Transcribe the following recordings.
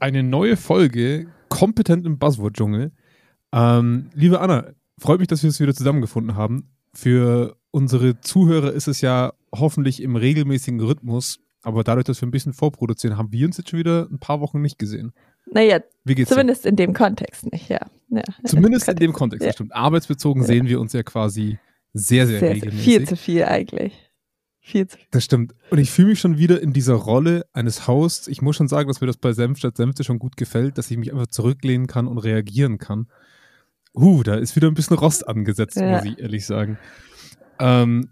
eine neue Folge kompetent im Buzzword-Dschungel. Ähm, liebe Anna, freut mich, dass wir es wieder zusammengefunden haben. Für unsere Zuhörer ist es ja hoffentlich im regelmäßigen Rhythmus, aber dadurch, dass wir ein bisschen vorproduzieren, haben wir uns jetzt schon wieder ein paar Wochen nicht gesehen. Naja, zumindest dir? in dem Kontext nicht, ja. ja. Zumindest in dem Kontext, ja. stimmt. Arbeitsbezogen ja. sehen wir uns ja quasi sehr, sehr, sehr regelmäßig. Viel zu viel eigentlich. Viel zu viel. Das stimmt. Und ich fühle mich schon wieder in dieser Rolle eines Hosts. Ich muss schon sagen, dass mir das bei Senf statt Senfte schon gut gefällt, dass ich mich einfach zurücklehnen kann und reagieren kann. Huh, da ist wieder ein bisschen Rost angesetzt, muss ich ehrlich sagen. Ähm,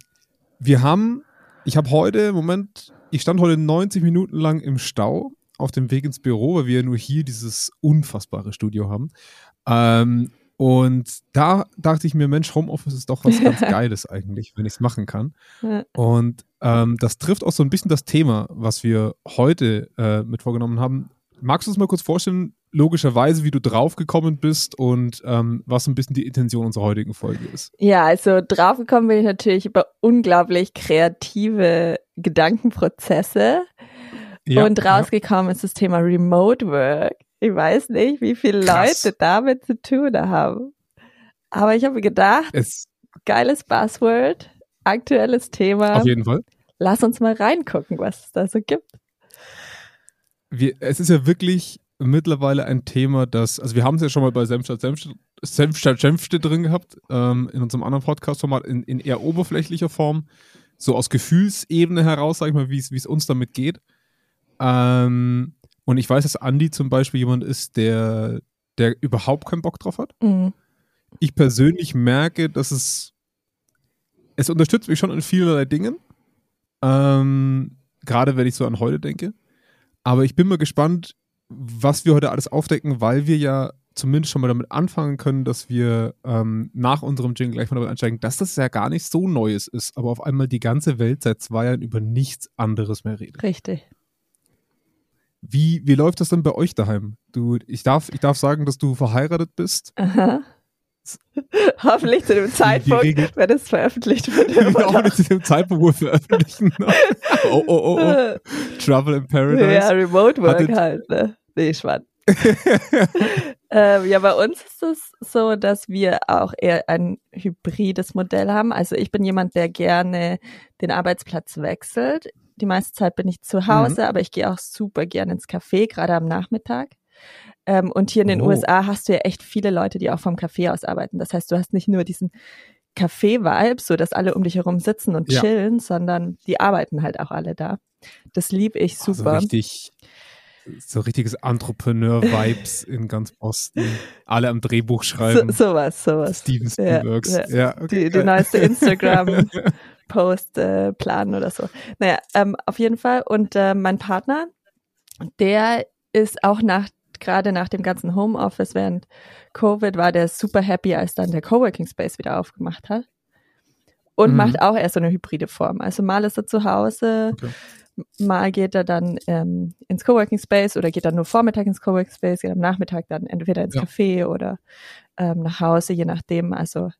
wir haben, ich habe heute, Moment, ich stand heute 90 Minuten lang im Stau auf dem Weg ins Büro, weil wir nur hier dieses unfassbare Studio haben. Ähm, und da dachte ich mir, Mensch, Homeoffice ist doch was ganz Geiles eigentlich, wenn ich es machen kann. Und ähm, das trifft auch so ein bisschen das Thema, was wir heute äh, mit vorgenommen haben. Magst du es mal kurz vorstellen, logischerweise, wie du draufgekommen bist und ähm, was ein bisschen die Intention unserer heutigen Folge ist? Ja, also draufgekommen bin ich natürlich über unglaublich kreative Gedankenprozesse. Ja, und rausgekommen ja. ist das Thema Remote Work. Ich weiß nicht, wie viele Krass. Leute damit zu tun haben. Aber ich habe gedacht, es geiles Buzzword, aktuelles Thema. Auf jeden Fall. Lass uns mal reingucken, was es da so gibt. Wir, es ist ja wirklich mittlerweile ein Thema, das, also wir haben es ja schon mal bei Senfstadt Senfstadt, Senfstadt Senfte drin gehabt, ähm, in unserem anderen Podcast-Format, in, in eher oberflächlicher Form, so aus Gefühlsebene heraus, sag ich mal, wie es uns damit geht. Ähm, und ich weiß, dass Andy zum Beispiel jemand ist, der, der überhaupt keinen Bock drauf hat. Mhm. Ich persönlich merke, dass es, es unterstützt mich schon in vielerlei Dingen. Ähm, gerade wenn ich so an heute denke. Aber ich bin mal gespannt, was wir heute alles aufdecken, weil wir ja zumindest schon mal damit anfangen können, dass wir ähm, nach unserem Jingle gleich mal damit einsteigen, dass das ja gar nicht so Neues ist, aber auf einmal die ganze Welt seit zwei Jahren über nichts anderes mehr redet. Richtig. Wie, wie läuft das denn bei euch daheim? Du, ich darf, ich darf sagen, dass du verheiratet bist. Aha. Hoffentlich zu dem Zeitpunkt, wenn es veröffentlicht wird. Hoffentlich zu dem Zeitpunkt, wo wir veröffentlichen. oh, oh, oh, oh. Trouble in Paradise. Ja, Remote Work Hattet halt, ne? Nee, Schwann. ähm, ja, bei uns ist es so, dass wir auch eher ein hybrides Modell haben. Also ich bin jemand, der gerne den Arbeitsplatz wechselt die meiste Zeit bin ich zu Hause, mhm. aber ich gehe auch super gerne ins Café, gerade am Nachmittag. Ähm, und hier in den oh. USA hast du ja echt viele Leute, die auch vom Café aus arbeiten. Das heißt, du hast nicht nur diesen Café-Vibe, so dass alle um dich herum sitzen und ja. chillen, sondern die arbeiten halt auch alle da. Das liebe ich super. Oh, so richtig, so richtiges Entrepreneur-Vibes in ganz Boston. Alle am Drehbuch schreiben. So, sowas, sowas. Steven Spielbergs. Ja, ja. ja okay. die, die neueste Instagram Post äh, planen oder so. Naja, ähm, auf jeden Fall. Und äh, mein Partner, der ist auch nach gerade nach dem ganzen Homeoffice während Covid war der super happy, als dann der Coworking Space wieder aufgemacht hat. Und mhm. macht auch erst so eine hybride Form. Also mal ist er zu Hause, okay. mal geht er dann ähm, ins Coworking Space oder geht dann nur Vormittag ins Coworking Space, geht am Nachmittag dann entweder ins ja. Café oder ähm, nach Hause, je nachdem. Also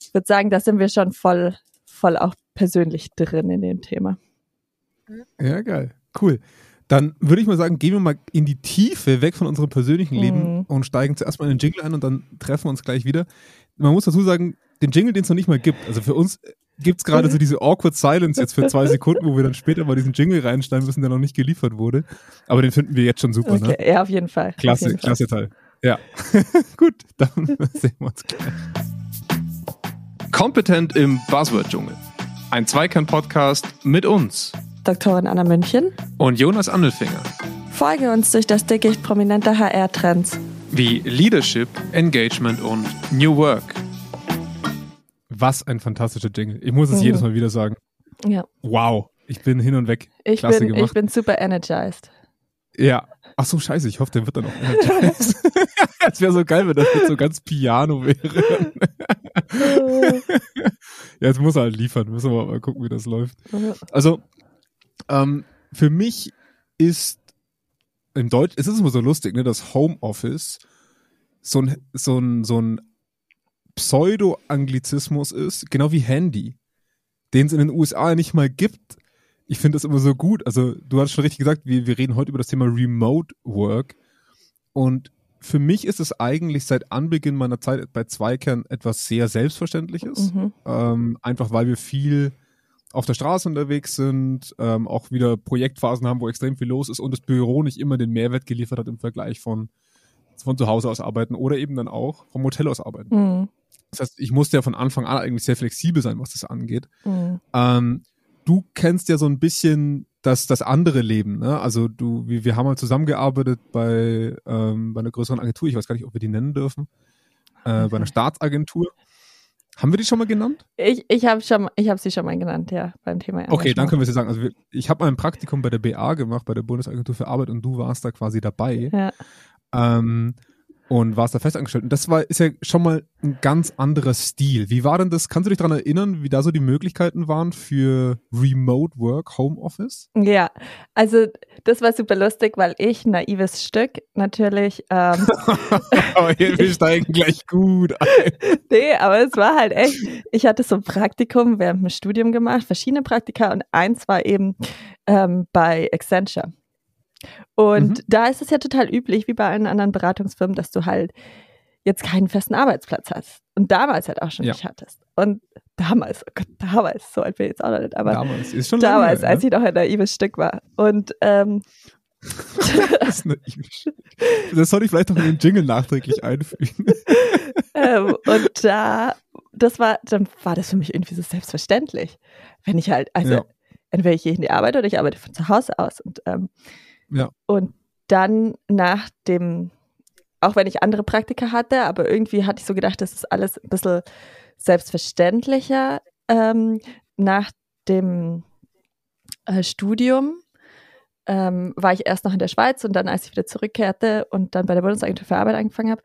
ich würde sagen, da sind wir schon voll voll auch persönlich drin in dem Thema. Ja, geil. Cool. Dann würde ich mal sagen, gehen wir mal in die Tiefe weg von unserem persönlichen Leben mhm. und steigen zuerst mal in den Jingle ein und dann treffen wir uns gleich wieder. Man muss dazu sagen, den Jingle, den es noch nicht mal gibt. Also für uns gibt es gerade so diese awkward silence jetzt für zwei Sekunden, wo wir dann später mal diesen Jingle reinsteigen müssen, der noch nicht geliefert wurde. Aber den finden wir jetzt schon super, ne? okay. ne? Ja, auf jeden Fall. Klasse, jeden klasse Fall. Teil. Ja. Gut, dann sehen wir uns gleich. Kompetent im Buzzword-Dschungel. Ein Zweikern-Podcast mit uns. Doktorin Anna München. Und Jonas Andelfinger. Folge uns durch das Dickicht prominenter HR-Trends. Wie Leadership, Engagement und New Work. Was ein fantastischer Jingle. Ich muss es mhm. jedes Mal wieder sagen. Ja. Wow. Ich bin hin und weg. Ich, Klasse bin, gemacht. ich bin super energized. Ja, Ach so, scheiße, ich hoffe, der wird dann auch energized. Es wäre so geil, wenn das jetzt so ganz Piano wäre. ja, jetzt muss er halt liefern. Müssen wir mal gucken, wie das läuft. Also, ähm, für mich ist im Deutsch, es ist immer so lustig, ne, dass Homeoffice so ein, so ein, so ein Pseudo-Anglizismus ist, genau wie Handy, den es in den USA nicht mal gibt ich finde das immer so gut. Also, du hast schon richtig gesagt, wir, wir reden heute über das Thema Remote Work. Und für mich ist es eigentlich seit Anbeginn meiner Zeit bei Zweikern etwas sehr Selbstverständliches. Mhm. Ähm, einfach weil wir viel auf der Straße unterwegs sind, ähm, auch wieder Projektphasen haben, wo extrem viel los ist und das Büro nicht immer den Mehrwert geliefert hat im Vergleich von, von zu Hause aus arbeiten oder eben dann auch vom Hotel aus arbeiten. Mhm. Das heißt, ich musste ja von Anfang an eigentlich sehr flexibel sein, was das angeht. Mhm. Ähm, du kennst ja so ein bisschen das, das andere Leben, ne? Also du, wir, wir haben mal zusammengearbeitet bei, ähm, bei einer größeren Agentur, ich weiß gar nicht, ob wir die nennen dürfen, äh, bei einer Staatsagentur. Haben wir die schon mal genannt? Ich, ich habe habe sie schon mal genannt, ja, beim Thema Okay, Engagement. dann können wir sie sagen. Also wir, ich habe mal ein Praktikum bei der BA gemacht, bei der Bundesagentur für Arbeit und du warst da quasi dabei. Ja. Ähm, und warst da festangestellt. Und das war, ist ja schon mal ein ganz anderer Stil. Wie war denn das? Kannst du dich daran erinnern, wie da so die Möglichkeiten waren für Remote Work, Homeoffice? Ja, also das war super lustig, weil ich, naives Stück, natürlich, ähm, Aber hier, wir steigen gleich gut ein. nee, aber es war halt echt, ich hatte so ein Praktikum während dem Studium gemacht, verschiedene Praktika und eins war eben ähm, bei Accenture. Und Mhm. da ist es ja total üblich, wie bei allen anderen Beratungsfirmen, dass du halt jetzt keinen festen Arbeitsplatz hast. Und damals halt auch schon Ja. nicht hattest. Und damals, oh Gott, damals, so alt bin ich jetzt auch noch nicht, aber Damals, ist schon lange damals, her, als ne? ich noch ein naives Stück war. Und ähm, Das, das soll ich vielleicht noch in den Jingle nachträglich einfügen. ähm, und da, das war, dann war das für mich irgendwie so selbstverständlich. Wenn ich halt, also Ja. entweder ich gehe in die Arbeit oder ich arbeite von zu Hause aus. Und, ähm, Ja. und dann nach dem, auch wenn ich andere Praktika hatte, aber irgendwie hatte ich so gedacht, das ist alles ein bisschen selbstverständlicher. Ähm, nach dem äh, Studium ähm, war ich erst noch in der Schweiz und dann, als ich wieder zurückkehrte und dann bei der Bundesagentur für Arbeit angefangen habe,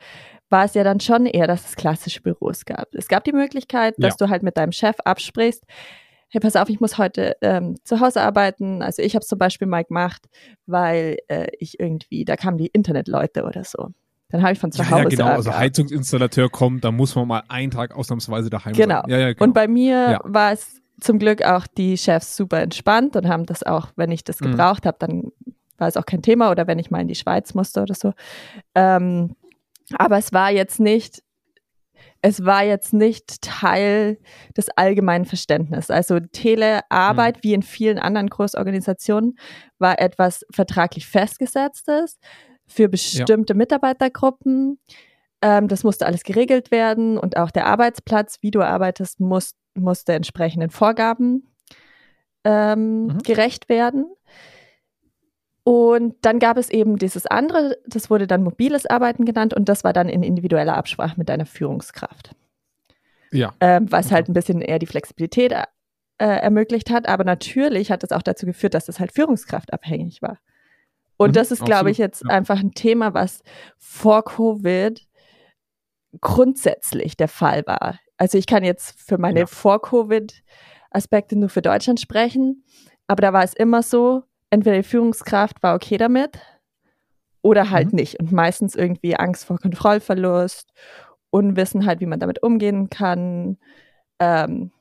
war es ja dann schon eher, dass es klassische Büros gab. Es gab die Möglichkeit, dass du halt mit deinem Chef absprichst, hey, pass auf, ich muss heute ähm, zu Hause arbeiten. Also ich habe es zum Beispiel mal gemacht, weil äh, ich irgendwie, da kamen die Internetleute oder so. Dann habe ich von zu Ja, Hause ja, genau. Also. Heizungsinstallateur kommt, da muss man mal einen Tag ausnahmsweise daheim Genau. sein. Ja, ja, genau. Und bei mir war es zum Glück auch die Chefs super entspannt und haben das auch, wenn ich das Mhm. gebraucht habe, dann war es auch kein Thema oder wenn ich mal in die Schweiz musste oder so. Ähm, aber es war jetzt nicht, es war jetzt nicht Teil des allgemeinen Verständnisses. Also Telearbeit, wie in vielen anderen Großorganisationen, war etwas vertraglich festgesetztes für bestimmte Mitarbeitergruppen. Ähm, das musste alles geregelt werden und auch der Arbeitsplatz, wie du arbeitest, muss, musste entsprechenden Vorgaben ähm, Mhm. gerecht werden. Und dann gab es eben dieses andere, das wurde dann mobiles Arbeiten genannt und das war dann in individueller Absprache mit deiner Führungskraft. ja. Ähm, was halt ein bisschen eher die Flexibilität äh, ermöglicht hat, aber natürlich hat das auch dazu geführt, dass es halt führungskraftabhängig war. Und Mhm, das ist, glaube ich, jetzt ja. einfach ein Thema, was vor Covid grundsätzlich der Fall war. Also ich kann jetzt für meine Ja. Vor-Covid-Aspekte nur für Deutschland sprechen, aber da war es immer so, entweder die Führungskraft war okay damit oder halt Mhm. nicht. Und meistens irgendwie Angst vor Kontrollverlust, Unwissenheit, wie man damit umgehen kann, ähm,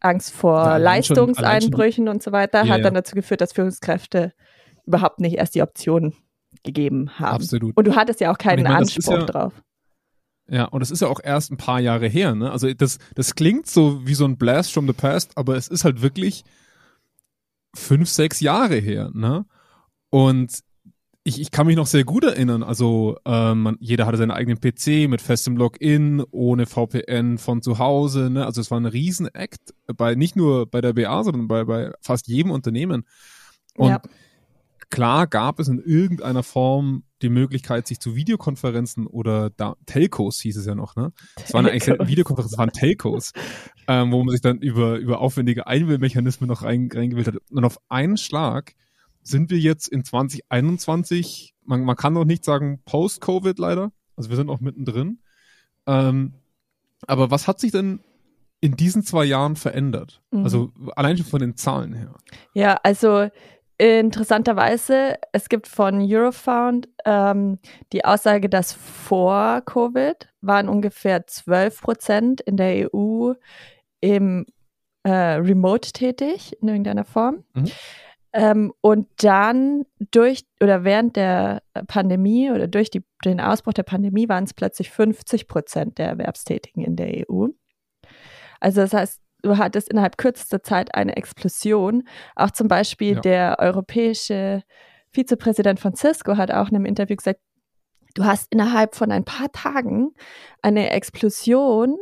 Angst vor Ja, allein schon- Leistungseinbrüchen und so weiter, Ja, hat ja. dann dazu geführt, dass Führungskräfte überhaupt nicht erst die Option gegeben haben. Absolut. Und du hattest ja auch keinen meine, das Anspruch ja- drauf. Ja, und es ist ja auch erst ein paar Jahre her, ne? Also das, das klingt so wie so ein Blast from the Past, aber es ist halt wirklich fünf, sechs Jahre her, ne? Und ich, ich kann mich noch sehr gut erinnern. Also ähm, man, jeder hatte seinen eigenen PC mit festem Login, ohne VPN von zu Hause, ne? Also es war ein Riesen-Act bei nicht nur bei der BA, sondern bei, bei fast jedem Unternehmen. Und Ja. Klar gab es in irgendeiner Form die Möglichkeit, sich zu Videokonferenzen oder da, Telcos hieß es ja noch, ne? Es waren eigentlich. Videokonferenzen, es waren Telcos, ähm, wo man sich dann über, über aufwendige Einwählmechanismen noch rein, reingewählt hat. Und auf einen Schlag sind wir jetzt in 2021, man, man kann noch nicht sagen Post-Covid leider, also wir sind auch mittendrin. Ähm, aber was hat sich denn in diesen zwei Jahren verändert? Mhm. Also allein schon von den Zahlen her. Ja, also interessanterweise, es gibt von Eurofound ähm, die Aussage, dass vor Covid waren ungefähr 12 Prozent in der EU im äh, Remote tätig, in irgendeiner Form. Mhm. Ähm, und dann durch oder während der Pandemie oder durch die, den Ausbruch der Pandemie waren es plötzlich 50 Prozent der Erwerbstätigen in der EU. Also das heißt, du hattest innerhalb kürzester Zeit eine Explosion. Auch zum Beispiel ja. der europäische Vizepräsident von Cisco hat auch in einem Interview gesagt, du hast innerhalb von ein paar Tagen eine Explosion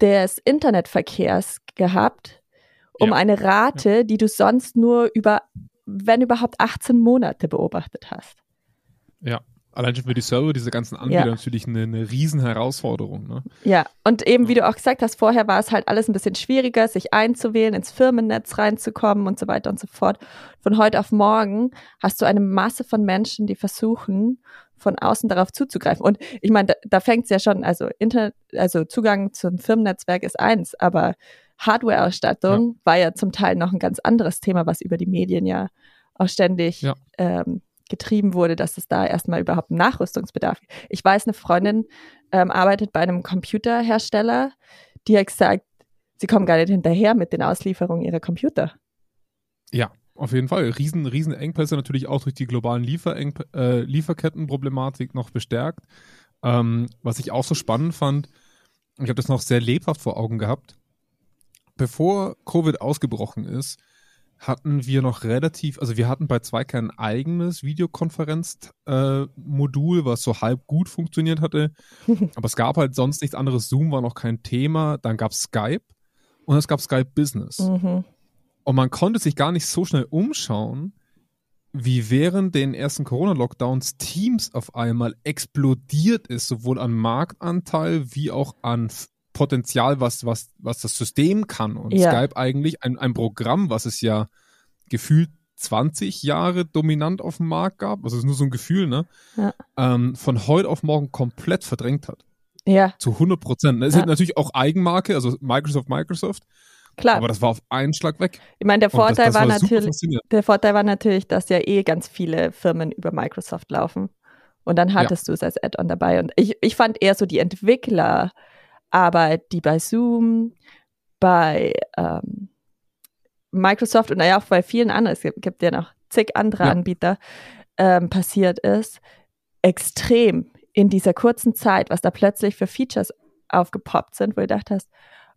des Internetverkehrs gehabt, um ja. eine Rate, die du sonst nur über, wenn überhaupt, 18 Monate beobachtet hast. Ja. Allein schon für die Server, diese ganzen Anbieter, ja. natürlich eine, eine Riesenherausforderung. Ne? Ja, und eben, wie du auch gesagt hast, vorher war es halt alles ein bisschen schwieriger, sich einzuwählen, ins Firmennetz reinzukommen und so weiter und so fort. Von heute auf morgen hast du eine Masse von Menschen, die versuchen, von außen darauf zuzugreifen. Und ich meine, da, da fängt es ja schon, also Internet, also Zugang zum Firmennetzwerk ist eins, aber Hardware-Ausstattung ja. war ja zum Teil noch ein ganz anderes Thema, was über die Medien ja auch ständig ja. Ähm, getrieben wurde, dass es da erstmal überhaupt einen Nachrüstungsbedarf gibt. Ich weiß, eine Freundin ähm, arbeitet bei einem Computerhersteller, die hat gesagt, sie kommen gar nicht hinterher mit den Auslieferungen ihrer Computer. Ja, auf jeden Fall. Riesen, riesen natürlich auch durch die globalen Liefereng äh, Lieferkettenproblematik noch bestärkt. Ähm, was ich auch so spannend fand, ich habe das noch sehr lebhaft vor Augen gehabt. Bevor Covid ausgebrochen ist, hatten wir noch relativ, also wir hatten bei zwei kein eigenes Videokonferenzmodul, äh, was so halb gut funktioniert hatte. Aber es gab halt sonst nichts anderes. Zoom war noch kein Thema. Dann gab es Skype und es gab Skype Business. Mhm. Und man konnte sich gar nicht so schnell umschauen, wie während den ersten Corona-Lockdowns Teams auf einmal explodiert ist, sowohl an Marktanteil wie auch an Potenzial, was, was, was das System kann. Und ja. Skype eigentlich ein, ein Programm, was es ja gefühlt 20 Jahre dominant auf dem Markt gab, also es ist nur so ein Gefühl, ne? Ja. Ähm, von heute auf morgen komplett verdrängt hat. Ja. Zu 100 Prozent. Es ja. ist natürlich auch Eigenmarke, also Microsoft, Microsoft. Klar. Aber das war auf einen Schlag weg. Ich meine, der Vorteil das, das war, war natürlich, der Vorteil war natürlich, dass ja eh ganz viele Firmen über Microsoft laufen. Und dann hattest ja. du es als Add-on dabei. Und ich, ich fand eher so die Entwickler, Arbeit, die bei Zoom, bei ähm, Microsoft und naja auch bei vielen anderen, es gibt, gibt ja noch zig andere ja. Anbieter, ähm, passiert ist, extrem in dieser kurzen Zeit, was da plötzlich für Features aufgepoppt sind, wo du gedacht hast,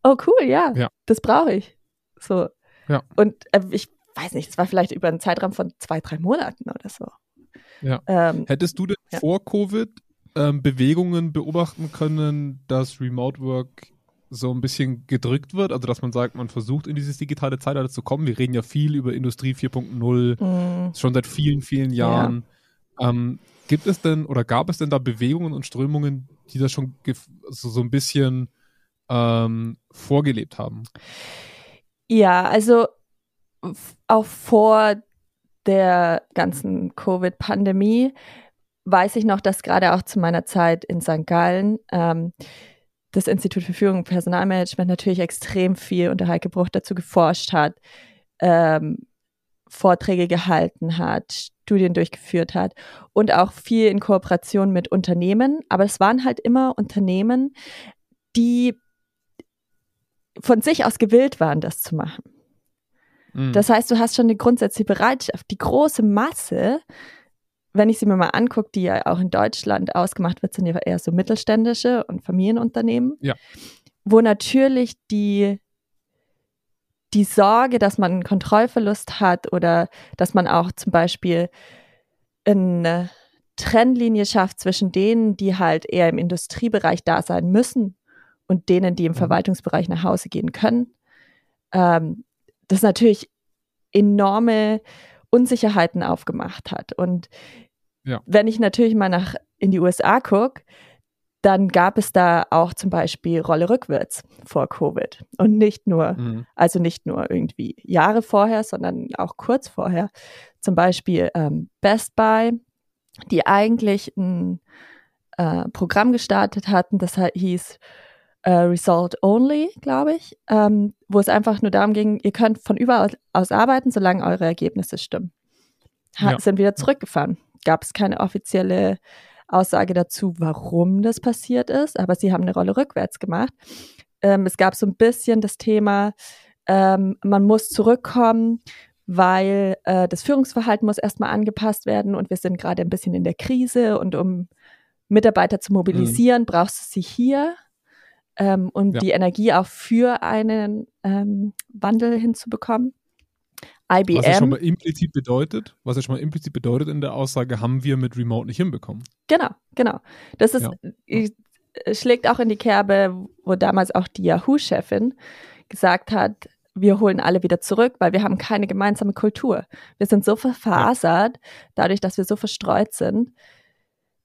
oh cool, ja, ja. das brauche ich. So. Ja. Und äh, ich weiß nicht, es war vielleicht über einen Zeitraum von zwei, drei Monaten oder so. Ja. Ähm, Hättest du denn vor Covid ähm, Bewegungen beobachten können, dass Remote Work so ein bisschen gedrückt wird, also dass man sagt, man versucht in dieses digitale Zeitalter zu kommen. Wir reden ja viel über Industrie 4.0 mhm. schon seit vielen, vielen Jahren. Ja. Ähm, gibt es denn oder gab es denn da Bewegungen und Strömungen, die das schon so, so ein bisschen ähm, vorgelebt haben? Ja, also auch vor der ganzen Covid-Pandemie weiß ich noch, dass gerade auch zu meiner Zeit in St. Gallen ähm, das Institut für Führung und Personalmanagement natürlich extrem viel unter Heike Bruch dazu geforscht hat, ähm, Vorträge gehalten hat, Studien durchgeführt hat und auch viel in Kooperation mit Unternehmen. Aber es waren halt immer Unternehmen, die von sich aus gewillt waren, das zu machen. Mhm. Das heißt, du hast schon eine grundsätzliche Bereitschaft. Die große Masse wenn ich sie mir mal angucke, die ja auch in Deutschland ausgemacht wird, sind ja eher so mittelständische und Familienunternehmen, ja. wo natürlich die, die Sorge, dass man einen Kontrollverlust hat oder dass man auch zum Beispiel eine Trennlinie schafft zwischen denen, die halt eher im Industriebereich da sein müssen und denen, die im mhm. Verwaltungsbereich nach Hause gehen können. Ähm, das natürlich enorme Unsicherheiten aufgemacht hat. Und ja. wenn ich natürlich mal nach in die USA gucke, dann gab es da auch zum Beispiel Rolle rückwärts vor Covid. Und nicht nur, mhm. also nicht nur irgendwie Jahre vorher, sondern auch kurz vorher. Zum Beispiel ähm, Best Buy, die eigentlich ein äh, Programm gestartet hatten, das hieß äh, Result Only, glaube ich, ähm, wo es einfach nur darum ging, ihr könnt von überall aus arbeiten, solange eure Ergebnisse stimmen. Ha ja. Sind wieder zurückgefahren. Gab es keine offizielle Aussage dazu, warum das passiert ist, aber sie haben eine Rolle rückwärts gemacht. Ähm, es gab so ein bisschen das Thema, ähm, man muss zurückkommen weil äh, das Führungsverhalten muss erstmal angepasst werden und wir sind gerade ein bisschen in der Krise und um Mitarbeiter zu mobilisieren, mhm. brauchst du sie hier, ähm, um ja. die Energie auch für einen ähm, Wandel hinzubekommen. IBM. Was ja schon mal implizit bedeutet, was ja schon mal implizit bedeutet in der Aussage, haben wir mit Remote nicht hinbekommen. Genau, genau. Das ist, ja. schlägt auch in die Kerbe, wo damals auch die Yahoo-Chefin gesagt hat, wir holen alle wieder zurück, weil wir haben keine gemeinsame Kultur. Wir sind so verfasert, dadurch, dass wir so verstreut sind,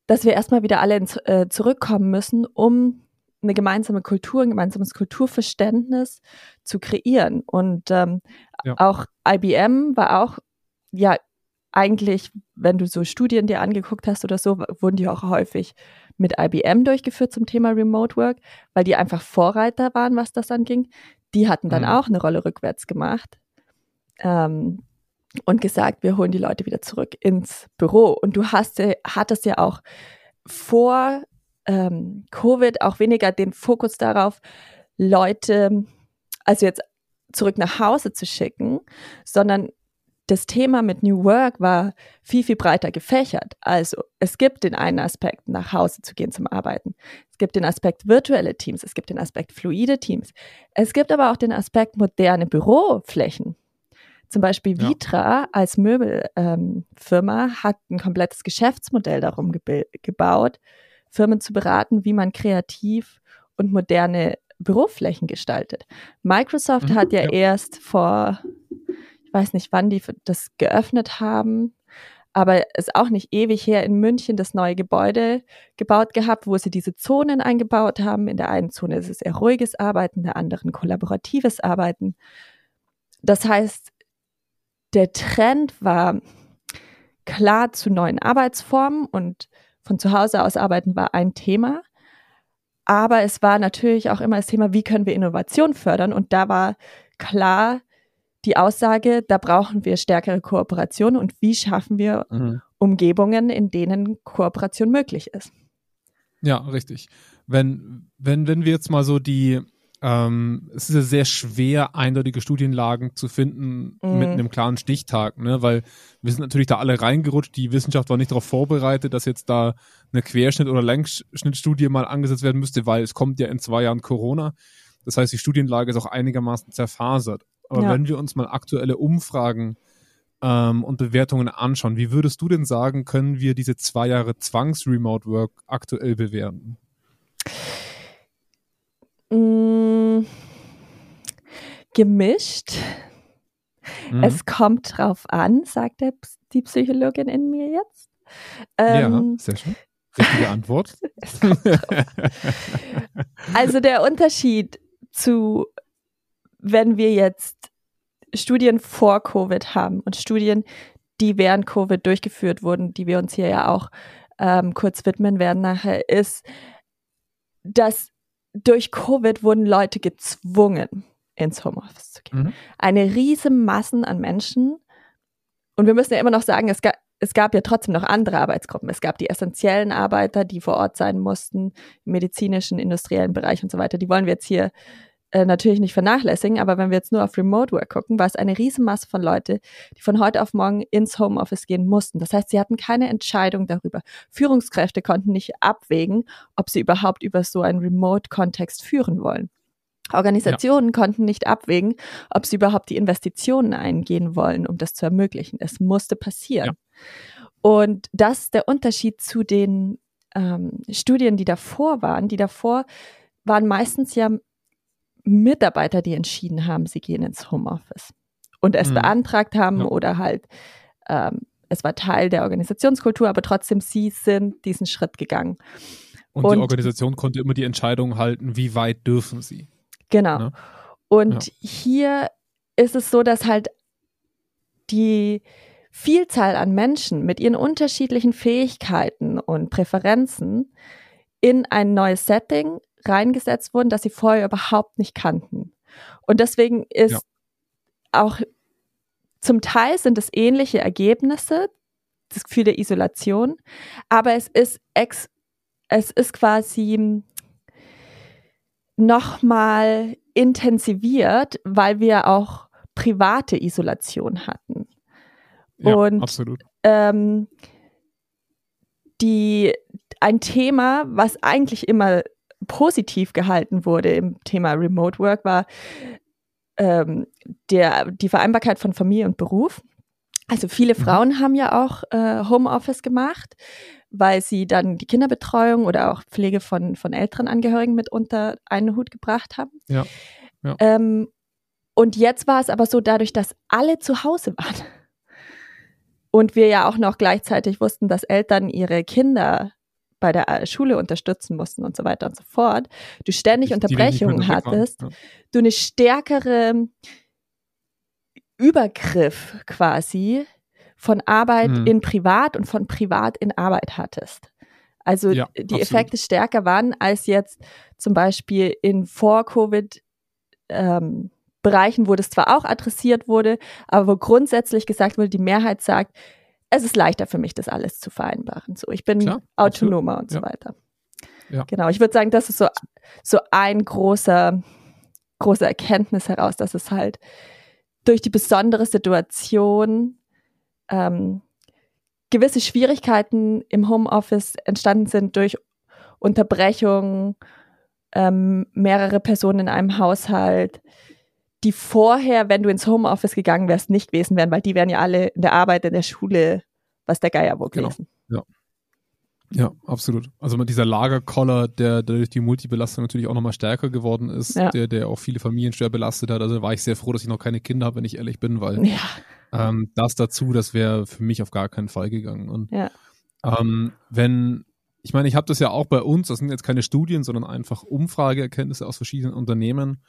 dass wir erstmal wieder alle ins, äh, zurückkommen müssen, um eine gemeinsame Kultur, ein gemeinsames Kulturverständnis zu kreieren. Und ähm, ja. auch IBM war auch, ja, eigentlich, wenn du so Studien dir angeguckt hast oder so, wurden die auch häufig mit IBM durchgeführt zum Thema Remote Work, weil die einfach Vorreiter waren, was das anging. Die hatten dann mhm. auch eine Rolle rückwärts gemacht ähm, und gesagt, wir holen die Leute wieder zurück ins Büro. Und du hast, hattest ja auch vor ähm, Covid auch weniger den Fokus darauf, Leute, also jetzt zurück nach Hause zu schicken, sondern das Thema mit New Work war viel, viel breiter gefächert. Also es gibt den einen Aspekt, nach Hause zu gehen zum Arbeiten. Es gibt den Aspekt virtuelle Teams, es gibt den Aspekt fluide Teams. Es gibt aber auch den Aspekt moderne Büroflächen. Zum Beispiel Vitra ja. als Möbelfirma ähm, hat ein komplettes Geschäftsmodell darum gebaut, Firmen zu beraten, wie man kreativ und moderne Büroflächen gestaltet. Microsoft mhm, hat ja, ja, erst vor, ich weiß nicht, wann die das geöffnet haben, aber ist auch nicht ewig her in München das neue Gebäude gebaut gehabt, wo sie diese Zonen eingebaut haben. In der einen Zone ist es eher ruhiges Arbeiten, in der anderen kollaboratives Arbeiten. Das heißt, der Trend war klar zu neuen Arbeitsformen und von zu Hause aus arbeiten war ein Thema. Aber es war natürlich auch immer das Thema, wie können wir Innovation fördern? Und da war klar die Aussage, da brauchen wir stärkere Kooperation und wie schaffen wir mhm. Umgebungen, in denen Kooperation möglich ist. Ja, richtig. Wenn, wenn, wenn wir jetzt mal so die, ähm, es ist ja sehr schwer, eindeutige Studienlagen zu finden mhm. mit einem klaren Stichtag, ne? weil wir sind natürlich da alle reingerutscht. Die Wissenschaft war nicht darauf vorbereitet, dass jetzt da eine Querschnitt- oder Längsschnittstudie mal angesetzt werden müsste, weil es kommt ja in zwei Jahren Corona. Das heißt, die Studienlage ist auch einigermaßen zerfasert. Aber ja. wenn wir uns mal aktuelle Umfragen ähm, und Bewertungen anschauen, wie würdest du denn sagen, können wir diese zwei Jahre Zwangs-Remote-Work aktuell bewerten? Gemischt. Mhm. Es kommt drauf an, sagt der, die Psychologin in mir jetzt. Ähm, ja, sehr schön. Richtige Antwort. also der Unterschied zu, wenn wir jetzt Studien vor Covid haben und Studien, die während Covid durchgeführt wurden, die wir uns hier ja auch ähm, kurz widmen werden nachher, ist, dass durch Covid wurden Leute gezwungen, ins Homeoffice zu gehen. Mhm. Eine riesige Massen an Menschen. Und wir müssen ja immer noch sagen, es gab, es gab ja trotzdem noch andere Arbeitsgruppen. Es gab die essentiellen Arbeiter, die vor Ort sein mussten, im medizinischen, industriellen Bereich und so weiter. Die wollen wir jetzt hier äh, natürlich nicht vernachlässigen, aber wenn wir jetzt nur auf Remote Work gucken, war es eine Riesenmasse von Leute, die von heute auf morgen ins Homeoffice gehen mussten. Das heißt, sie hatten keine Entscheidung darüber. Führungskräfte konnten nicht abwägen, ob sie überhaupt über so einen Remote-Kontext führen wollen. Organisationen ja. konnten nicht abwägen, ob sie überhaupt die Investitionen eingehen wollen, um das zu ermöglichen. Es musste passieren. Ja. Und das ist der Unterschied zu den ähm, Studien, die davor waren. Die davor waren meistens ja Mitarbeiter, die entschieden haben, sie gehen ins Homeoffice und es mhm. beantragt haben ja. oder halt ähm, es war Teil der Organisationskultur, aber trotzdem sie sind diesen Schritt gegangen. Und, und die Organisation konnte immer die Entscheidung halten, wie weit dürfen sie. Genau. Ne? Und ja. hier ist es so, dass halt die Vielzahl an Menschen mit ihren unterschiedlichen Fähigkeiten und Präferenzen in ein neues Setting reingesetzt wurden, dass sie vorher überhaupt nicht kannten. Und deswegen ist ja. auch zum Teil sind es ähnliche Ergebnisse, das Gefühl der Isolation, aber es ist ex, es ist quasi nochmal intensiviert, weil wir auch private Isolation hatten. Ja, und absolut. ähm, die ein Thema, was eigentlich immer positiv gehalten wurde im Thema Remote Work, war ähm, der, die Vereinbarkeit von Familie und Beruf. Also viele Mhm. Frauen haben ja auch äh, Homeoffice gemacht, weil sie dann die Kinderbetreuung oder auch Pflege von, von älteren Angehörigen mit unter einen Hut gebracht haben. Ja, ja. Ähm, und jetzt war es aber so, dadurch, dass alle zu Hause waren und wir ja auch noch gleichzeitig wussten, dass Eltern ihre Kinder bei der äh, Schule unterstützen mussten und so weiter und so fort, du ständig Unterbrechungen waren. hattest, Ja. du eine stärkere Übergriff quasi von Arbeit Mhm. in Privat und von Privat in Arbeit hattest. Also Ja, die absolut. Effekte stärker waren als jetzt zum Beispiel in Vor-Covid ähm, Bereichen, wo das zwar auch adressiert wurde, aber wo grundsätzlich gesagt wurde, die Mehrheit sagt, es ist leichter für mich, das alles zu vereinbaren. So, ich bin Klar, autonomer und so Ja. weiter. Ja. Genau, ich würde sagen, das ist so, so ein großer, große Erkenntnis heraus, dass es halt durch die besondere Situation ähm, gewisse Schwierigkeiten im Homeoffice entstanden sind durch Unterbrechungen, ähm, mehrere Personen in einem Haushalt, die vorher, wenn du ins Homeoffice gegangen wärst, nicht gewesen wären, weil die wären ja alle in der Arbeit, in der Schule, was der Geier wo Genau. gewesen. Ja, absolut. Also mit dieser Lagerkoller, der, der durch die Multibelastung natürlich auch nochmal stärker geworden ist, Ja. der, der auch viele Familien schwer belastet hat. Also war ich sehr froh, dass ich noch keine Kinder habe, wenn ich ehrlich bin, weil Ja, ähm, das dazu, das wäre für mich auf gar keinen Fall gegangen. Und Ja. ähm, wenn, ich meine, ich habe das ja auch bei uns, das sind jetzt keine Studien, sondern einfach Umfrageerkenntnisse aus verschiedenen Unternehmen,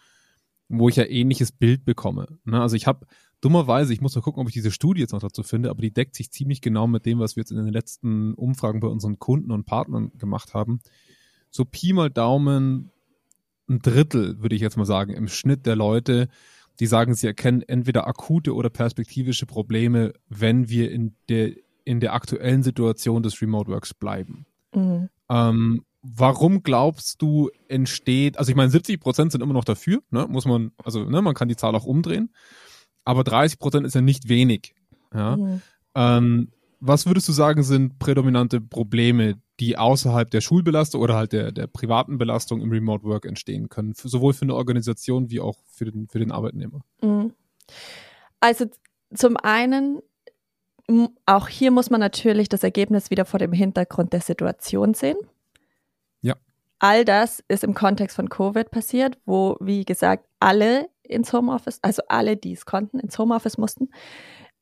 wo ich ja ähnliches Bild bekomme. Ne? Also ich habe dummerweise, ich muss mal gucken, ob ich diese Studie jetzt noch dazu finde, aber die deckt sich ziemlich genau mit dem, was wir jetzt in den letzten Umfragen bei unseren Kunden und Partnern gemacht haben. So Pi mal Daumen ein Drittel, würde ich jetzt mal sagen, im Schnitt der Leute, die sagen, sie erkennen entweder akute oder perspektivische Probleme, wenn wir in der, in der aktuellen Situation des Remote Works bleiben. mhm. Ähm, warum glaubst du entsteht, also ich meine, 70 Prozent sind immer noch dafür, ne, muss man, also ne, man kann die Zahl auch umdrehen, aber 30 Prozent ist ja nicht wenig. Ja? Mhm. Ähm, was würdest du sagen, sind prädominante Probleme, die außerhalb der Schulbelastung oder halt der, der privaten Belastung im Remote Work entstehen können, für, sowohl für eine Organisation wie auch für den, für den Arbeitnehmer? Mhm. Also zum einen, auch hier muss man natürlich das Ergebnis wieder vor dem Hintergrund der Situation sehen. All das ist im Kontext von Covid passiert, wo, wie gesagt, alle ins Homeoffice, also alle, die es konnten, ins Homeoffice mussten.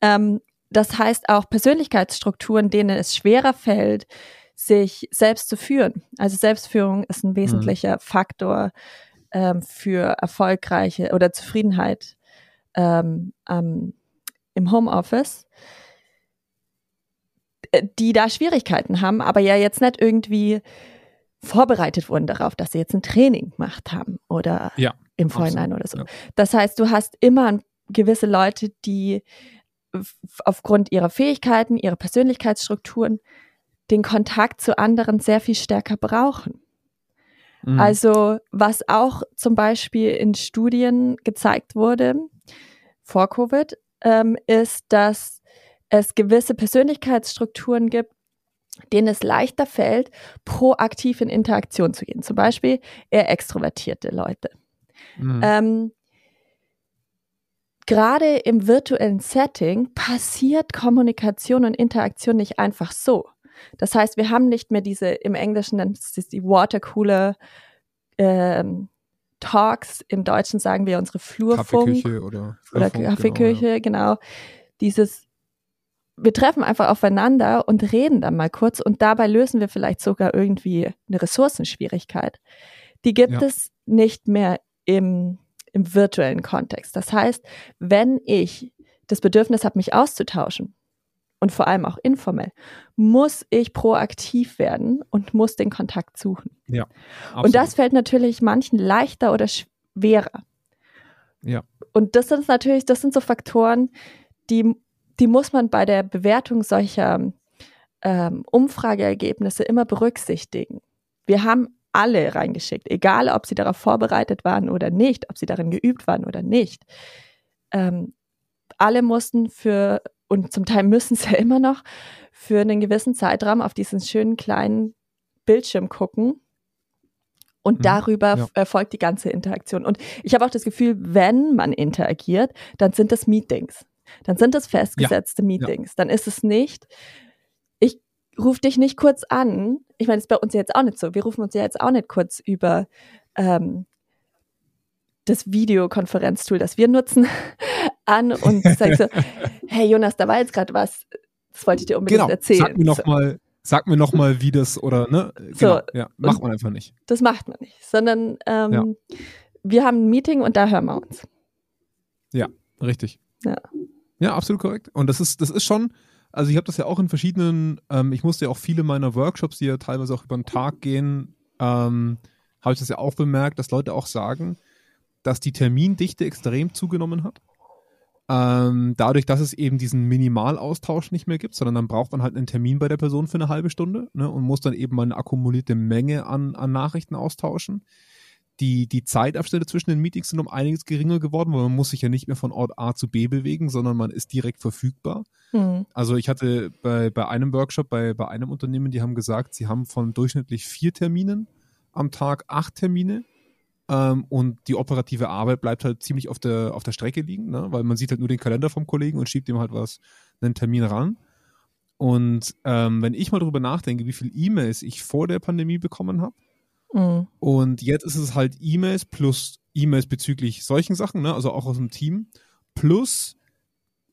Ähm, das heißt auch Persönlichkeitsstrukturen, denen es schwerer fällt, sich selbst zu führen. Also Selbstführung ist ein wesentlicher Faktor ähm, für erfolgreiche oder Zufriedenheit ähm, im Homeoffice, äh, die da Schwierigkeiten haben, aber ja jetzt nicht irgendwie vorbereitet wurden darauf, dass sie jetzt ein Training gemacht haben oder Ja, im Vorhinein oder so. ja. Das heißt, du hast immer gewisse Leute, die aufgrund ihrer Fähigkeiten, ihrer Persönlichkeitsstrukturen den Kontakt zu anderen sehr viel stärker brauchen. Mhm. Also was auch zum Beispiel in Studien gezeigt wurde vor Covid, ähm, ist, dass es gewisse Persönlichkeitsstrukturen gibt, denen es leichter fällt, proaktiv in Interaktion zu gehen. Zum Beispiel eher extrovertierte Leute. Mhm. Ähm, Gerade im virtuellen Setting passiert Kommunikation und Interaktion nicht einfach so. Das heißt, wir haben nicht mehr diese, im Englischen nennt es das die Watercooler ähm, Talks, im Deutschen sagen wir unsere Flurfunk Kaffeeküche oder, oder Flurfunk, Kaffeeküche, genau. Dieses, wir treffen einfach aufeinander und reden dann mal kurz und dabei lösen wir vielleicht sogar irgendwie eine Ressourcenschwierigkeit. Die gibt Ja. es nicht mehr im, im virtuellen Kontext. Das heißt, wenn ich das Bedürfnis habe, mich auszutauschen und vor allem auch informell, muss ich proaktiv werden und muss den Kontakt suchen. Ja, Und das fällt natürlich manchen leichter oder schwerer. Ja. Und das sind natürlich, das sind so Faktoren, die, die muss man bei der Bewertung solcher ähm, Umfrageergebnisse immer berücksichtigen. Wir haben alle reingeschickt, egal ob sie darauf vorbereitet waren oder nicht, ob sie darin geübt waren oder nicht. Ähm, alle mussten für, und zum Teil müssen es ja immer noch, für einen gewissen Zeitraum auf diesen schönen kleinen Bildschirm gucken. Und Mhm, darüber ja. erfolgt die ganze Interaktion. Und ich habe auch das Gefühl, wenn man interagiert, dann sind das Meetings. Dann sind das festgesetzte Meetings. Dann ist es nicht, ich rufe dich nicht kurz an. Ich meine, das ist bei uns jetzt auch nicht so. Wir rufen uns ja jetzt auch nicht kurz über ähm, das Videokonferenztool, das wir nutzen, an und sagen so, hey Jonas, da war jetzt gerade was, das wollte ich dir unbedingt Genau. erzählen. Sag mir noch mal, sag mir noch mal, wie das oder ne? Genau. ja, macht man einfach nicht. Das macht man nicht, sondern ähm, Ja. wir haben ein Meeting und da hören wir uns. Richtig. Ja. Ja, absolut korrekt. Und das ist, das ist schon, also ich habe das ja auch in verschiedenen, ähm, ich musste ja auch viele meiner Workshops, die ja teilweise auch über den Tag gehen, ähm, habe ich das ja auch bemerkt, dass Leute auch sagen, dass die Termindichte extrem zugenommen hat. Ähm, dadurch, dass es eben diesen Minimalaustausch nicht mehr gibt, sondern dann braucht man halt einen Termin bei der Person für eine halbe Stunde ne, und muss dann eben mal eine akkumulierte Menge an, an Nachrichten austauschen die, die Zeitabstände zwischen den Meetings sind um einiges geringer geworden, weil man muss sich ja nicht mehr von Ort A zu B bewegen, sondern man ist direkt verfügbar. Hm. Also ich hatte bei, bei einem Workshop, bei, bei einem Unternehmen, die haben gesagt, sie haben von durchschnittlich vier Terminen am Tag acht Termine ähm, und die operative Arbeit bleibt halt ziemlich auf der, auf der Strecke liegen, ne? weil man sieht halt nur den Kalender vom Kollegen und schiebt ihm halt was, einen Termin ran. Und ähm, wenn ich mal drüber nachdenke, wie viele E-Mails ich vor der Pandemie bekommen habe, Hm. und jetzt ist es halt E-Mails plus E-Mails bezüglich solchen Sachen, ne? also auch aus dem Team, plus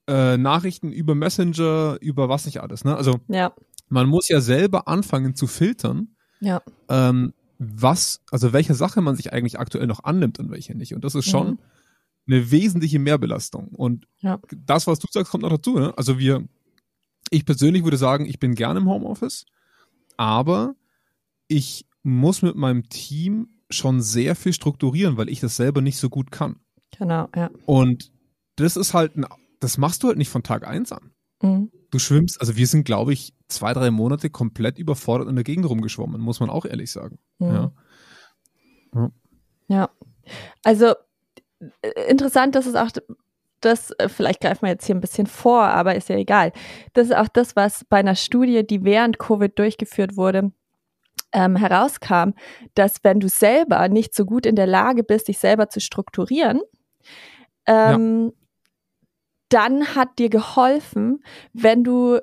äh, Nachrichten über Messenger, über was nicht alles. Ne? Also Ja, man muss ja selber anfangen zu filtern, ja. ähm, was, also welche Sache man sich eigentlich aktuell noch annimmt und welche nicht. Und das ist schon Mhm. eine wesentliche Mehrbelastung. Und Ja. das, was du sagst, kommt noch dazu. Ne? Also wir, ich persönlich würde sagen, ich bin gerne im Homeoffice, aber ich muss mit meinem Team schon sehr viel strukturieren, weil ich das selber nicht so gut kann. Genau, ja. Und das ist halt, ein, das machst du halt nicht von Tag eins an. Mhm. Du schwimmst, also wir sind, glaube ich, zwei, drei Monate komplett überfordert in der Gegend rumgeschwommen, muss man auch ehrlich sagen. Mhm. Ja. Ja. Also äh, interessant, dass es auch das, äh, vielleicht greifen wir jetzt hier ein bisschen vor, aber ist ja egal. Das ist auch das, was bei einer Studie, die während Covid durchgeführt wurde, ähm, herauskam, dass wenn du selber nicht so gut in der Lage bist, dich selber zu strukturieren, ähm, dann hat dir geholfen, wenn du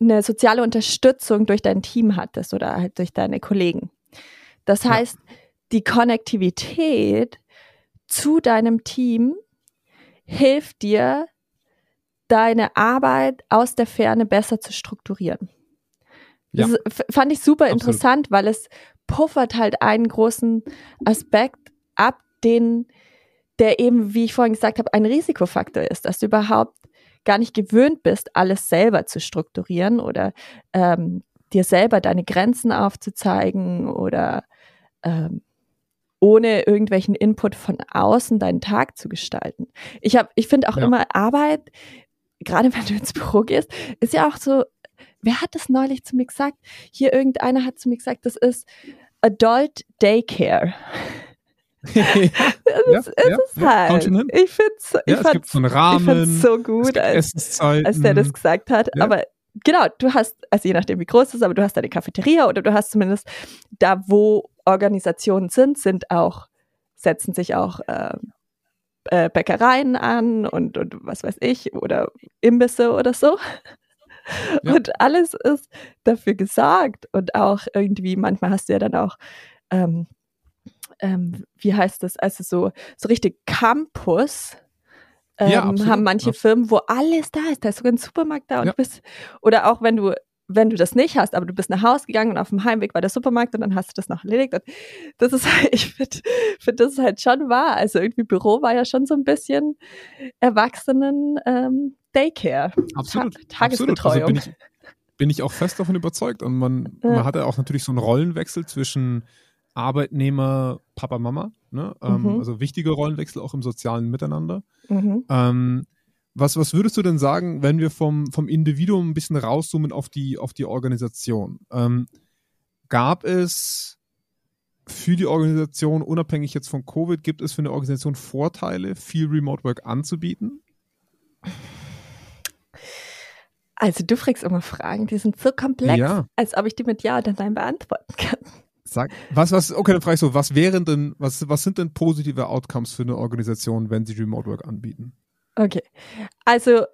eine soziale Unterstützung durch dein Team hattest oder halt durch deine Kollegen. Das Ja. heißt, die Konnektivität zu deinem Team hilft dir, deine Arbeit aus der Ferne besser zu strukturieren. Das Ja. f- fand ich super Absolut. interessant, weil es puffert halt einen großen Aspekt ab, den, der eben, wie ich vorhin gesagt habe, ein Risikofaktor ist, dass du überhaupt gar nicht gewöhnt bist, alles selber zu strukturieren oder ähm, dir selber deine Grenzen aufzuzeigen oder ähm, ohne irgendwelchen Input von außen deinen Tag zu gestalten. Ich habe, ich finde auch Ja. immer Arbeit, gerade wenn du ins Büro gehst, ist ja auch so. Wer hat das neulich zu mir gesagt? Hier irgendeiner hat zu mir gesagt, das ist Adult Daycare. ja, Das ist es halt. schon hin. Ich finde es Ja, es gibt so einen Rahmen, so es gut, als, als der das gesagt hat. Ja. Aber genau, du hast, also je nachdem, wie groß es ist, aber du hast deine Cafeteria oder du hast zumindest da, wo Organisationen sind, sind auch, setzen sich auch äh, äh, Bäckereien an und, und was weiß ich, oder Imbisse oder so. Ja. Und alles ist dafür gesagt. Und auch irgendwie, manchmal hast du ja dann auch, ähm, ähm, wie heißt das, also so, so richtig Campus. Ähm, Ja, haben manche Ja. Firmen, wo alles da ist. Da ist sogar ein Supermarkt da und bist, oder auch wenn du, wenn du das nicht hast, aber du bist nach Hause gegangen und auf dem Heimweg war der Supermarkt und dann hast du das noch erledigt. Und das ist halt, ich finde, find das ist halt schon wahr. Also irgendwie Büro war ja schon so ein bisschen Erwachsenen ähm, Daycare. Absolut. Ta Tagesbetreuung. Absolut. Also bin, ich, bin ich auch fest davon überzeugt. Und man, Ja. man hat ja auch natürlich so einen Rollenwechsel zwischen Arbeitnehmer, Papa, Mama. Ne? Ähm, Mhm. Also wichtige Rollenwechsel auch im sozialen Miteinander. Mhm. Ähm, was, was würdest du denn sagen, wenn wir vom, vom Individuum ein bisschen rauszoomen auf die, auf die Organisation? Ähm, gab es für die Organisation, unabhängig jetzt von Covid, gibt es für eine Organisation Vorteile, viel Remote Work anzubieten? Also du fragst immer Fragen, die sind so komplex, Ja. als ob ich die mit Ja oder Nein beantworten kann. Sag, was, was, okay, dann frage ich so, was wären denn, was, was sind denn positive Outcomes für eine Organisation, wenn sie Remote Work anbieten? Okay. Also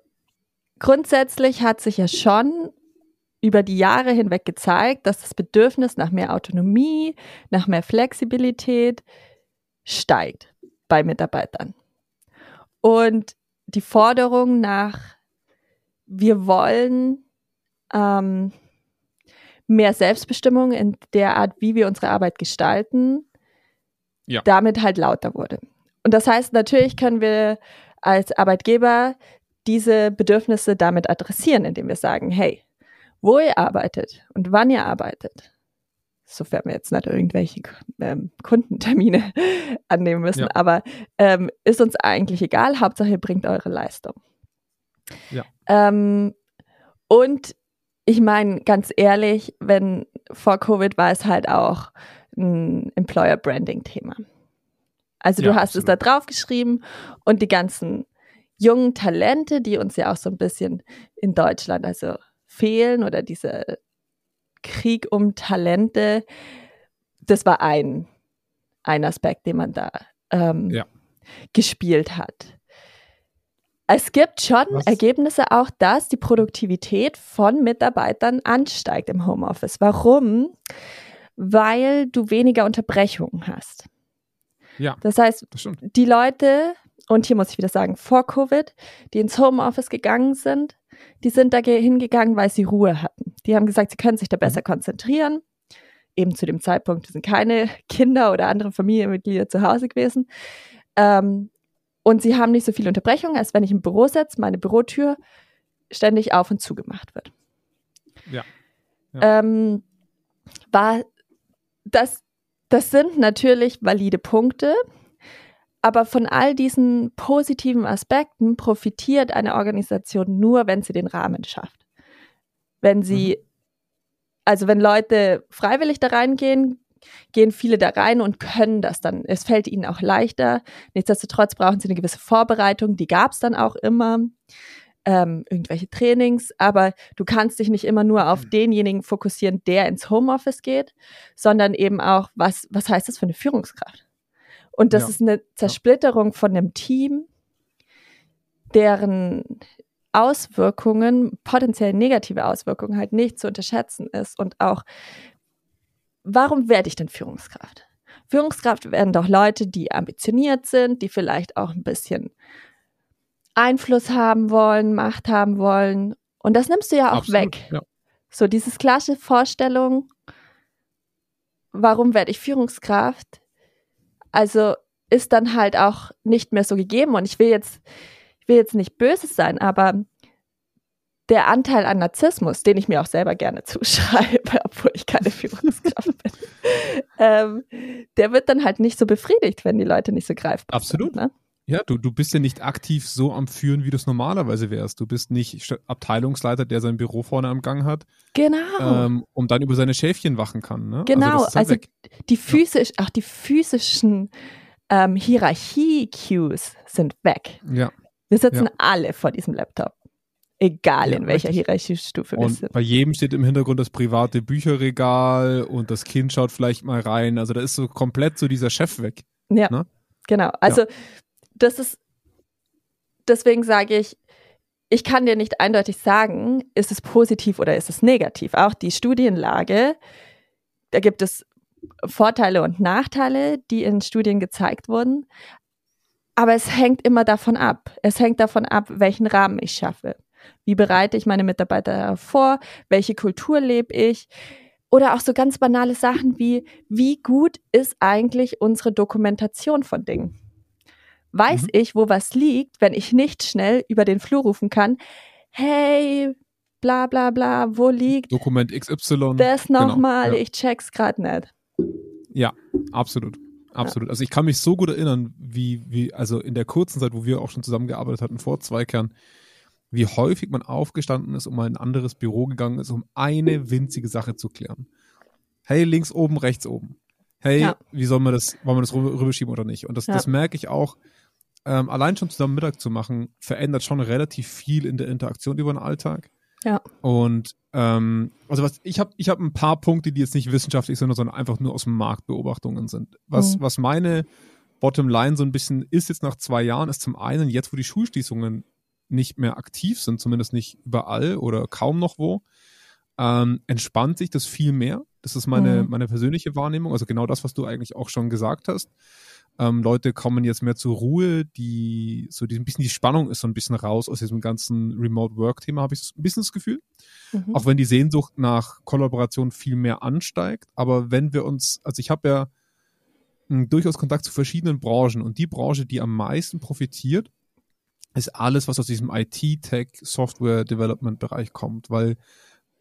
grundsätzlich hat sich ja schon über die Jahre hinweg gezeigt, dass das Bedürfnis nach mehr Autonomie, nach mehr Flexibilität steigt bei Mitarbeitern. Und die Forderung nach, wir wollen ähm, mehr Selbstbestimmung in der Art, wie wir unsere Arbeit gestalten, Ja. damit halt lauter wurde. Und das heißt, natürlich können wir als Arbeitgeber diese Bedürfnisse damit adressieren, indem wir sagen, hey, wo ihr arbeitet und wann ihr arbeitet, sofern wir jetzt nicht irgendwelche ähm, Kundentermine annehmen müssen, Ja. aber ähm, ist uns eigentlich egal, Hauptsache ihr bringt eure Leistung. Ja. Ähm, und ich meine, ganz ehrlich, wenn vor Covid war es halt auch ein Employer Branding Thema. Also du Ja, hast es da absolut. drauf geschrieben und die ganzen jungen Talente, die uns ja auch so ein bisschen in Deutschland also fehlen oder diese Krieg um Talente, das war ein, ein Aspekt, den man da ähm, Ja. gespielt hat. Es gibt schon Was- Ergebnisse auch, dass die Produktivität von Mitarbeitern ansteigt im Homeoffice. Warum? Weil du weniger Unterbrechungen hast. Ja, Das heißt, das die Leute, und hier muss ich wieder sagen, vor Covid, die ins Homeoffice gegangen sind, die sind da ge- hingegangen, weil sie Ruhe hatten. Die haben gesagt, sie können sich da besser konzentrieren. Eben zu dem Zeitpunkt sind keine Kinder oder andere Familienmitglieder zu Hause gewesen. Ähm, und sie haben nicht so viele Unterbrechungen, als wenn ich im Büro sitze, meine Bürotür ständig auf und zugemacht wird. Ja. Ähm, war das, das sind natürlich valide Punkte, aber von all diesen positiven Aspekten profitiert eine Organisation nur, wenn sie den Rahmen schafft. Wenn sie, also wenn Leute freiwillig da reingehen, gehen viele da rein und können das dann. Es fällt ihnen auch leichter. Nichtsdestotrotz brauchen sie eine gewisse Vorbereitung, die gab es dann auch immer. Ähm, irgendwelche Trainings, aber du kannst dich nicht immer nur auf denjenigen fokussieren, der ins Homeoffice geht, sondern eben auch, was, was heißt das für eine Führungskraft? Und das Ja. ist eine Zersplitterung von einem Team, deren Auswirkungen, potenziell negative Auswirkungen halt nicht zu unterschätzen ist und auch, warum werde ich denn Führungskraft? Führungskraft werden doch Leute, die ambitioniert sind, die vielleicht auch ein bisschen Einfluss haben wollen, Macht haben wollen. Und das nimmst du ja auch Absolut, weg. Ja. So dieses klassische Vorstellung, warum werde ich Führungskraft? Also ist dann halt auch nicht mehr so gegeben. Und ich will jetzt, ich will jetzt nicht böse sein, aber der Anteil an Narzissmus, den ich mir auch selber gerne zuschreibe, obwohl ich keine Führungskraft bin, ähm, der wird dann halt nicht so befriedigt, wenn die Leute nicht so greifbar Absolut. sind. Ne? Ja, du, du bist ja nicht aktiv so am Führen, wie du es normalerweise wärst. Du bist nicht Abteilungsleiter, der sein Büro vorne am Gang hat, Genau. ähm, um dann über seine Schäfchen wachen kann. Ne? Genau, also, halt also weg. die physisch, auch die physischen ähm, Hierarchie-Cues sind weg. Ja. Wir sitzen Ja. alle vor diesem Laptop. Egal Ja, in welcher richtig. Hierarchiestufe wir Und sind. bei jedem steht im Hintergrund das private Bücherregal und das Kind schaut vielleicht mal rein. Also da ist so komplett so dieser Chef weg. Ja, ne? genau. Also das ist, deswegen sage ich, ich kann dir nicht eindeutig sagen, ist es positiv oder ist es negativ. Auch die Studienlage, da gibt es Vorteile und Nachteile, die in Studien gezeigt wurden. Aber es hängt immer davon ab. Es hängt davon ab, welchen Rahmen ich schaffe. Wie bereite ich meine Mitarbeiter vor? Welche Kultur lebe ich? Oder auch so ganz banale Sachen wie, wie gut ist eigentlich unsere Dokumentation von Dingen? Weiß Mhm. ich, wo was liegt, wenn ich nicht schnell über den Flur rufen kann, hey, bla bla bla, wo liegt Dokument XY. das nochmal? Genau, ja. Ich check's grad nicht. Ja, absolut. Absolut. Also ich kann mich so gut erinnern, wie, wie, also in der kurzen Zeit, wo wir auch schon zusammengearbeitet hatten, vor zwei Kern, wie häufig man aufgestanden ist und mal in ein anderes Büro gegangen ist, um eine winzige Sache zu klären. Hey, links oben, rechts oben. Hey, Ja. wie soll man das, wollen wir das rüber- rüberschieben oder nicht? Und das, das merke ich auch, ähm, allein schon zusammen Mittag zu machen, verändert schon relativ viel in der Interaktion über den Alltag. Ja. Und ähm, also was ich habe ich habe ein paar Punkte, die jetzt nicht wissenschaftlich sind, sondern einfach nur aus Marktbeobachtungen sind. Was Mhm. was meine Bottomline so ein bisschen ist jetzt nach zwei Jahren, ist zum einen jetzt, wo die Schulschließungen nicht mehr aktiv sind, zumindest nicht überall oder kaum noch wo, ähm, entspannt sich das viel mehr. Das ist meine, Mhm. meine persönliche Wahrnehmung. Also genau das, was du eigentlich auch schon gesagt hast. Ähm, Leute kommen jetzt mehr zur Ruhe, die so die, ein bisschen die Spannung ist so ein bisschen raus aus diesem ganzen Remote Work Thema, habe ich so ein bisschen das Gefühl. Mhm. Auch wenn die Sehnsucht nach Kollaboration viel mehr ansteigt. Aber wenn wir uns, also ich habe ja durchaus Kontakt zu verschiedenen Branchen und die Branche, die am meisten profitiert, ist alles, was aus diesem IT, Tech, Software Development Bereich kommt, weil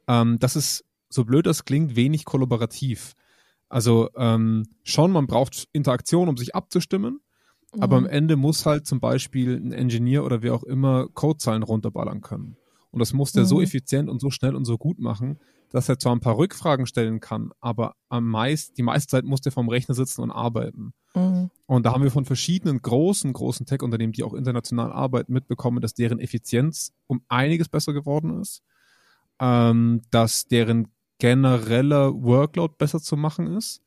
ähm, das ist, so blöd das klingt, wenig kollaborativ. Also ähm, schon, man braucht Interaktion, um sich abzustimmen, aber am Mhm. Ende muss halt zum Beispiel ein Engineer oder wer auch immer Codezeilen runterballern können. Und das muss der so Mhm. effizient und so schnell und so gut machen, dass er zwar ein paar Rückfragen stellen kann, aber am meist, die meiste Zeit muss der vom Rechner sitzen und arbeiten. Mhm. Und da haben wir von verschiedenen großen, großen Tech-Unternehmen, die auch international arbeiten, mitbekommen, dass deren Effizienz um einiges besser geworden ist, ähm, dass deren genereller Workload besser zu machen ist.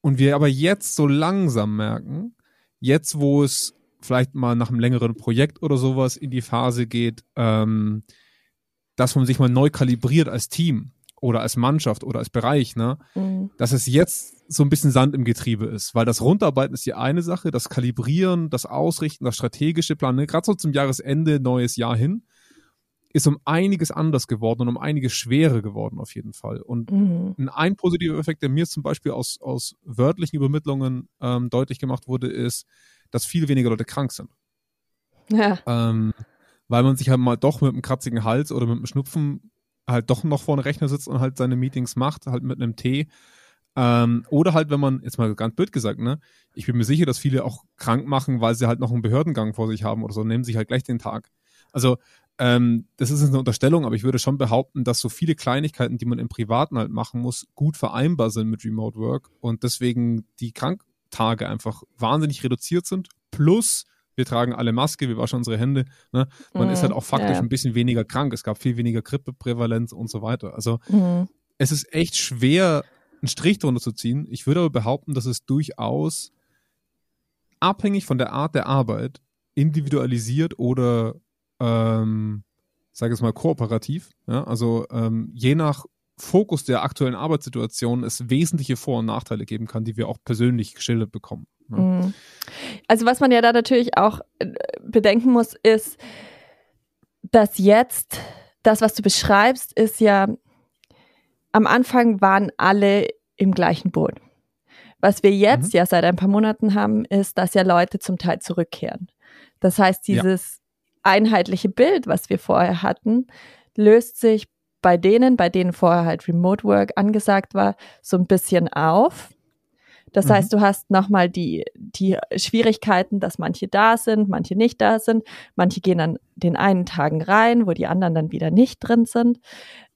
Und wir aber jetzt so langsam merken, jetzt wo es vielleicht mal nach einem längeren Projekt oder sowas in die Phase geht, ähm, dass man sich mal neu kalibriert als Team oder als Mannschaft oder als Bereich, ne? Mhm. dass es jetzt so ein bisschen Sand im Getriebe ist, weil das Runterarbeiten ist die eine Sache, das Kalibrieren, das Ausrichten, das strategische Planen, gerade so zum Jahresende, neues Jahr hin, ist um einiges anders geworden und um einiges schwerer geworden auf jeden Fall. Und Mhm. ein, ein positiver Effekt, der mir zum Beispiel aus, aus wörtlichen Übermittlungen ähm, deutlich gemacht wurde, ist, dass viel weniger Leute krank sind. Ja. Ähm, weil man sich halt mal doch mit einem kratzigen Hals oder mit einem Schnupfen halt doch noch vor einem Rechner sitzt und halt seine Meetings macht, halt mit einem Tee. Ähm, oder halt, wenn man, jetzt mal ganz blöd gesagt, ne, ich bin mir sicher, dass viele auch krank machen, weil sie halt noch einen Behördengang vor sich haben oder so, nehmen sich halt gleich den Tag. Also, ähm, das ist eine Unterstellung, aber ich würde schon behaupten, dass so viele Kleinigkeiten, die man im Privaten halt machen muss, gut vereinbar sind mit Remote Work und deswegen die Kranktage einfach wahnsinnig reduziert sind. Plus, wir tragen alle Maske, wir waschen unsere Hände. Ne? Man Mhm. ist halt auch faktisch Ja, ein bisschen weniger krank. Es gab viel weniger Grippeprävalenz und so weiter. Also Mhm. es ist echt schwer, einen Strich drunter zu ziehen. Ich würde aber behaupten, dass es durchaus abhängig von der Art der Arbeit individualisiert oder ähm, sage jetzt mal kooperativ. Ja? Also ähm, je nach Fokus der aktuellen Arbeitssituation es wesentliche Vor- und Nachteile geben kann, die wir auch persönlich geschildert bekommen. Ja? Mhm. Also was man ja da natürlich auch äh, bedenken muss, ist, dass jetzt das, was du beschreibst, ist ja, am Anfang waren alle im gleichen Boot. Was wir jetzt Mhm. ja seit ein paar Monaten haben, ist, dass ja Leute zum Teil zurückkehren. Das heißt, Ja. Einheitliche Bild, was wir vorher hatten, löst sich bei denen, bei denen vorher halt Remote Work angesagt war, so ein bisschen auf. Das Mhm. heißt, du hast nochmal die, die Schwierigkeiten, dass manche da sind, manche nicht da sind. Manche gehen an den einen Tagen rein, wo die anderen dann wieder nicht drin sind.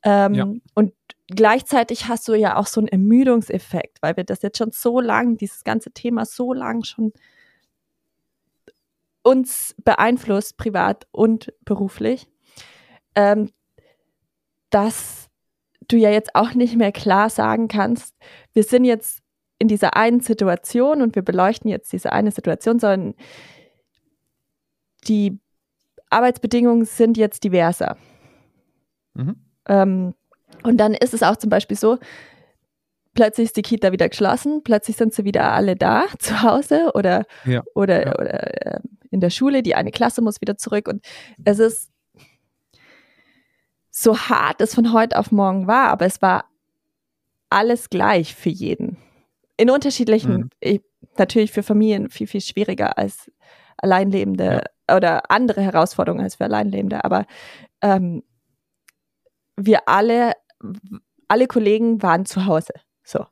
Ähm, Ja. Und gleichzeitig hast du ja auch so einen Ermüdungseffekt, weil wir das jetzt schon so lang, dieses ganze Thema so lang schon uns beeinflusst, privat und beruflich, ähm, dass du ja jetzt auch nicht mehr klar sagen kannst, wir sind jetzt in dieser einen Situation und wir beleuchten jetzt diese eine Situation, sondern die Arbeitsbedingungen sind jetzt diverser. Mhm. Ähm, und dann ist es auch zum Beispiel so, plötzlich ist die Kita wieder geschlossen, plötzlich sind sie wieder alle da zu Hause oder, Ja, oder, ja. oder äh, in der Schule, die eine Klasse muss wieder zurück. Und es ist so hart es von heute auf morgen war, aber es war alles gleich für jeden. In unterschiedlichen, Mhm. ich, natürlich für Familien viel, viel schwieriger als Alleinlebende oder andere Herausforderungen als für Alleinlebende, aber ähm, wir alle, alle Kollegen waren zu Hause. So.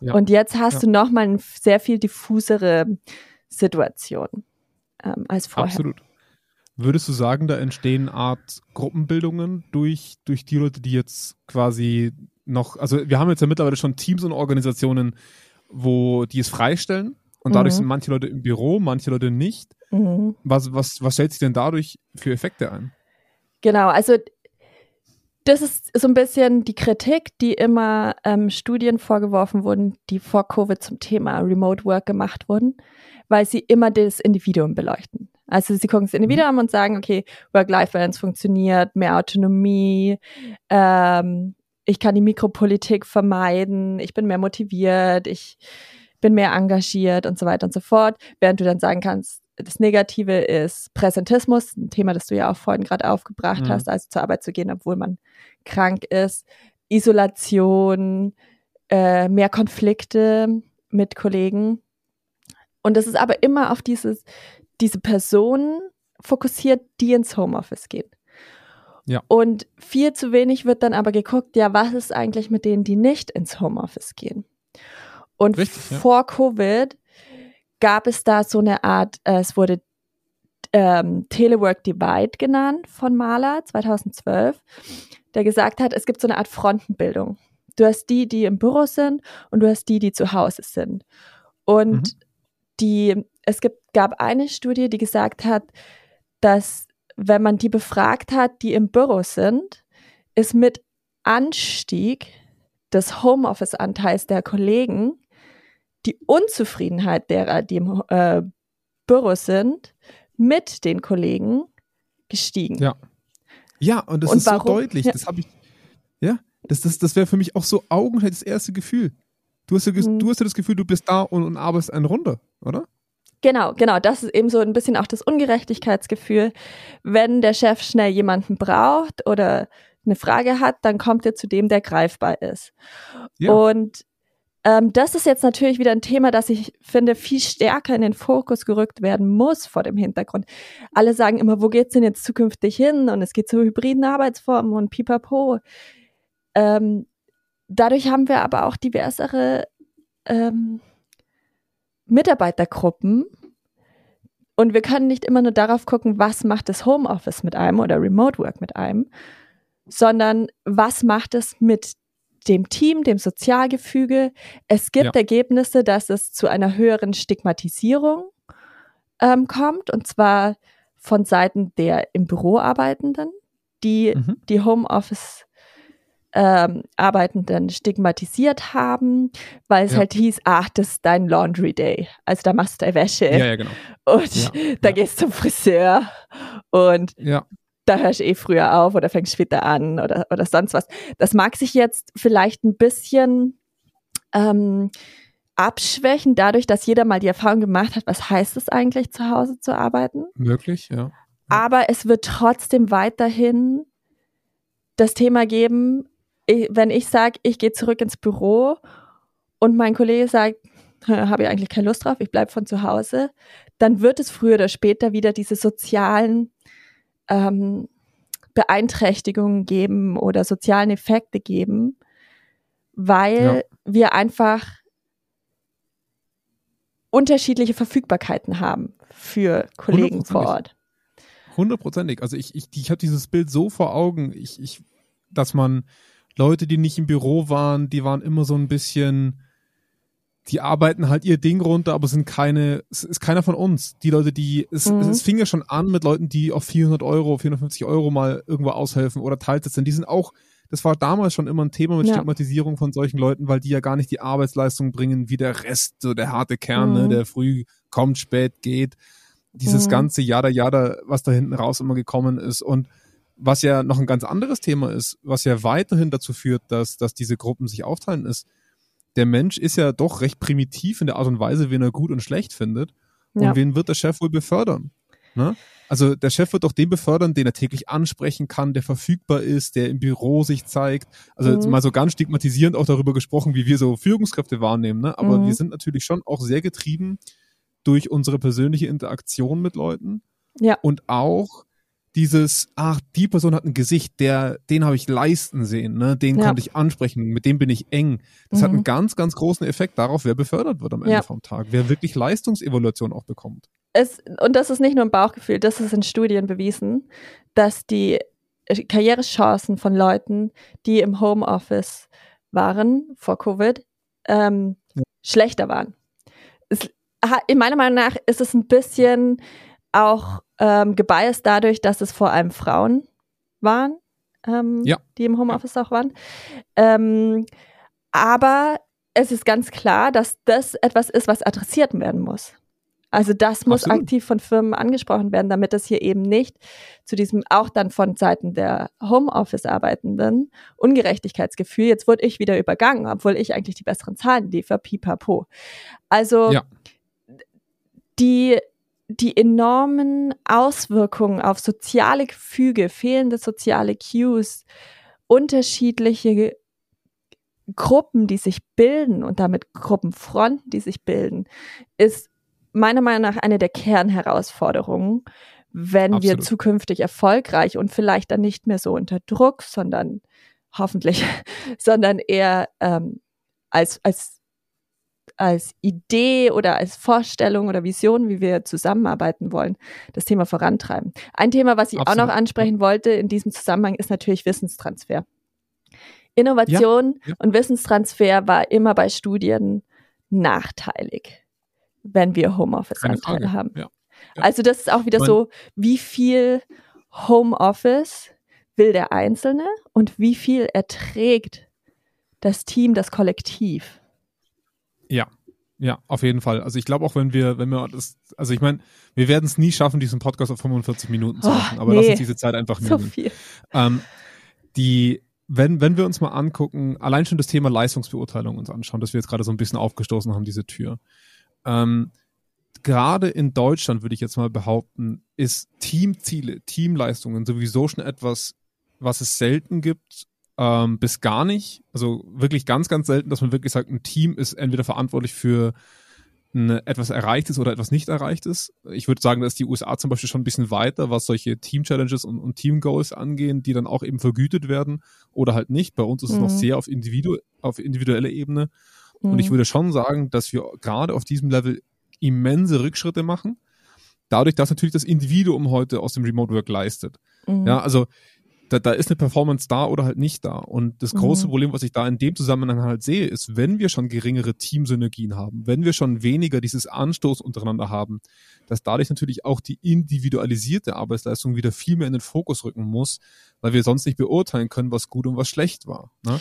Ja. Und jetzt hast Ja. du nochmal eine sehr viel diffusere Situation ähm, als vorher. Absolut. Würdest du sagen, da entstehen Art Gruppenbildungen durch, durch die Leute, die jetzt quasi noch, also wir haben jetzt ja mittlerweile schon Teams und Organisationen, wo die es freistellen und dadurch Mhm. sind manche Leute im Büro, manche Leute nicht. Mhm. Was, was, was stellt sich denn dadurch für Effekte ein? Genau, also Das ist so ein bisschen die Kritik, die immer ähm, Studien vorgeworfen wurden, die vor Covid zum Thema Remote Work gemacht wurden, weil sie immer das Individuum beleuchten. Also sie gucken das Individuum an und sagen, okay, Work-Life-Balance funktioniert, mehr Autonomie, ähm, ich kann die Mikropolitik vermeiden, ich bin mehr motiviert, ich bin mehr engagiert und so weiter und so fort, während du dann sagen kannst, das Negative ist Präsentismus, ein Thema, das du ja auch vorhin gerade aufgebracht mhm. hast, also zur Arbeit zu gehen, obwohl man krank ist, Isolation, äh, mehr Konflikte mit Kollegen. Und das ist aber immer auf dieses, diese Personen fokussiert, die ins Homeoffice gehen. Ja. Und viel zu wenig wird dann aber geguckt, ja, was ist eigentlich mit denen, die nicht ins Homeoffice gehen? Und Richtig, ja. vor Covid gab es da so eine Art, äh, es wurde ähm, Telework Divide genannt von Mahler 2012, der gesagt hat, es gibt so eine Art Frontenbildung. Du hast die, die im Büro sind und du hast die, die zu Hause sind. Und mhm. Die, es gibt, gab eine Studie, die gesagt hat, dass wenn man die befragt hat, die im Büro sind, ist mit Anstieg des Homeoffice-Anteils der Kollegen die Unzufriedenheit derer, die im äh, Büro sind, mit den Kollegen gestiegen. Ja. Ja, und das und ist warum? so deutlich. Ja. Das habe ich. Ja, das, das, das wäre für mich auch so augenscheinlich das erste Gefühl. Du hast, ja, mhm. du hast ja das Gefühl, du bist da und, und arbeitest eine Runde, oder? Genau, genau. Das ist eben so ein bisschen auch das Ungerechtigkeitsgefühl. Wenn der Chef schnell jemanden braucht oder eine Frage hat, dann kommt er zu dem, der greifbar ist. Ja. Und ähm, das ist jetzt natürlich wieder ein Thema, das ich finde, viel stärker in den Fokus gerückt werden muss vor dem Hintergrund. Alle sagen immer, wo geht's denn jetzt zukünftig hin? Und es geht zu hybriden Arbeitsformen und pipapo. Ähm, dadurch haben wir aber auch diversere ähm, Mitarbeitergruppen. Und wir können nicht immer nur darauf gucken, was macht das Homeoffice mit einem oder Remote Work mit einem, sondern was macht es mit dem Team, dem Sozialgefüge. Es gibt ja. Ergebnisse, dass es zu einer höheren Stigmatisierung ähm, kommt, und zwar von Seiten der im Büro Arbeitenden, die mhm. die Homeoffice ähm, Arbeitenden stigmatisiert haben, weil es ja. halt hieß, ach, das ist dein Laundry Day. Also da machst du deine Wäsche. Ja, ja, genau. Und ja, da gehst du zum Friseur und da hörst du eh früher auf oder fängst später an oder, oder sonst was. Das mag sich jetzt vielleicht ein bisschen ähm, abschwächen, dadurch, dass jeder mal die Erfahrung gemacht hat, was heißt es eigentlich, zu Hause zu arbeiten. Möglich, ja. Aber es wird trotzdem weiterhin das Thema geben, ich, wenn ich sage, ich gehe zurück ins Büro und mein Kollege sagt, habe ich eigentlich keine Lust drauf, ich bleibe von zu Hause, dann wird es früher oder später wieder diese sozialen ähm, Beeinträchtigungen geben oder sozialen Effekte geben, weil ja. wir einfach unterschiedliche Verfügbarkeiten haben für Kollegen vor Ort. Hundertprozentig. Also ich, ich, ich habe dieses Bild so vor Augen, ich, ich, dass man Leute, die nicht im Büro waren, die waren immer so ein bisschen, die arbeiten halt ihr Ding runter, aber sind keine, es ist keiner von uns. Die Leute, die, es, mhm. es fing ja schon an mit Leuten, die auf 400 Euro, 450 Euro mal irgendwo aushelfen oder Teilzeit sind. Die sind auch, das war damals schon immer ein Thema mit ja. Stigmatisierung von solchen Leuten, weil die ja gar nicht die Arbeitsleistung bringen wie der Rest, so der harte Kern, ne, mhm. ne, der früh kommt, spät geht. Dieses mhm. ganze Jada Jada, was da hinten raus immer gekommen ist und was ja noch ein ganz anderes Thema ist, was ja weiterhin dazu führt, dass, dass diese Gruppen sich aufteilen, ist, der Mensch ist ja doch recht primitiv in der Art und Weise, wen er gut und schlecht findet. Und ja. wen wird der Chef wohl befördern? Ne? Also der Chef wird doch den befördern, den er täglich ansprechen kann, der verfügbar ist, der im Büro sich zeigt. Also mhm. mal so ganz stigmatisierend auch darüber gesprochen, wie wir so Führungskräfte wahrnehmen. Ne? Aber mhm. wir sind natürlich schon auch sehr getrieben durch unsere persönliche Interaktion mit Leuten. Ja. Und auch dieses, ach, die Person hat ein Gesicht, der, den habe ich leisten sehen, ne? den ja. konnte ich ansprechen, mit dem bin ich eng. Das mhm. hat einen ganz, ganz großen Effekt darauf, wer befördert wird am Ende ja. vom Tag, wer wirklich Leistungsevaluation auch bekommt. Es, und das ist nicht nur ein Bauchgefühl, das ist in Studien bewiesen, dass die Karrierechancen von Leuten, die im Homeoffice waren vor Covid, ähm, ja. schlechter waren. Es, in meiner Meinung nach ist es ein bisschen auch ähm, gebiased dadurch, dass es vor allem Frauen waren. ähm, Ja. die im Homeoffice auch waren. Ähm, aber es ist ganz klar, dass das etwas ist, was adressiert werden muss. Also das muss Absolut. aktiv von Firmen angesprochen werden, damit es hier eben nicht zu diesem auch dann von Seiten der Homeoffice-Arbeitenden Ungerechtigkeitsgefühl, jetzt wurde ich wieder übergangen, obwohl ich eigentlich die besseren Zahlen liefere, pipapo. Also Ja. die, die enormen Auswirkungen auf soziale Gefüge, fehlende soziale Cues, unterschiedliche Gruppen, die sich bilden und damit Gruppenfronten, die sich bilden, ist meiner Meinung nach eine der Kernherausforderungen, wenn wir Absolut. zukünftig erfolgreich und vielleicht dann nicht mehr so unter Druck, sondern hoffentlich, sondern eher ähm, als, als, als Idee oder als Vorstellung oder Vision, wie wir zusammenarbeiten wollen, das Thema vorantreiben. Ein Thema, was ich auch Absolut. noch ansprechen wollte in diesem Zusammenhang, ist natürlichWissenstransfer. Innovation Ja, ja. und Wissenstransfer war immer bei Studien nachteilig, wenn wir Homeoffice-Anteile haben. Ja. Also das ist auch wieder so, wie viel Homeoffice will der Einzelne und wie viel erträgt das Team, das Kollektiv. Ja, ja, auf jeden Fall. Also ich glaube auch, wenn wir, wenn wir das, also ich meine, wir werden es nie schaffen, diesen Podcast auf 45 Minuten zu Oh, machen, aber nee. lass uns diese Zeit einfach So nehmen. viel. Ähm, die, wenn, wenn wir uns mal angucken, allein schon das Thema Leistungsbeurteilung uns anschauen, das wir jetzt gerade so ein bisschen aufgestoßen haben, diese Tür. Ähm, gerade in Deutschland würde ich jetzt mal behaupten, ist Teamziele, Teamleistungen sowieso schon etwas, was es selten gibt, ähm, bis gar nicht. Also wirklich ganz, ganz selten, dass man wirklich sagt, ein Team ist entweder verantwortlich für ein etwas Erreichtes oder etwas nicht Erreichtes. Ich würde sagen, dass die USA zum Beispiel schon ein bisschen weiter, was solche Team-Challenges und, und Team-Goals angehen, die dann auch eben vergütet werden oder halt nicht. Bei uns ist es noch Mhm. sehr auf, Individu auf individueller Ebene. Und ich Mhm. würde schon sagen, dass wir gerade auf diesem Level immense Rückschritte machen. Dadurch, dass natürlich das Individuum heute aus dem Remote Work leistet. Mhm. Ja, also da, da ist eine Performance da oder halt nicht da. Und das große Mhm. Problem, was ich da in dem Zusammenhang halt sehe, ist, wenn wir schon geringere Teamsynergien haben, wenn wir schon weniger dieses Anstoß untereinander haben, dass dadurch natürlich auch die individualisierte Arbeitsleistung wieder viel mehr in den Fokus rücken muss, weil wir sonst nicht beurteilen können, was gut und was schlecht war. Ne?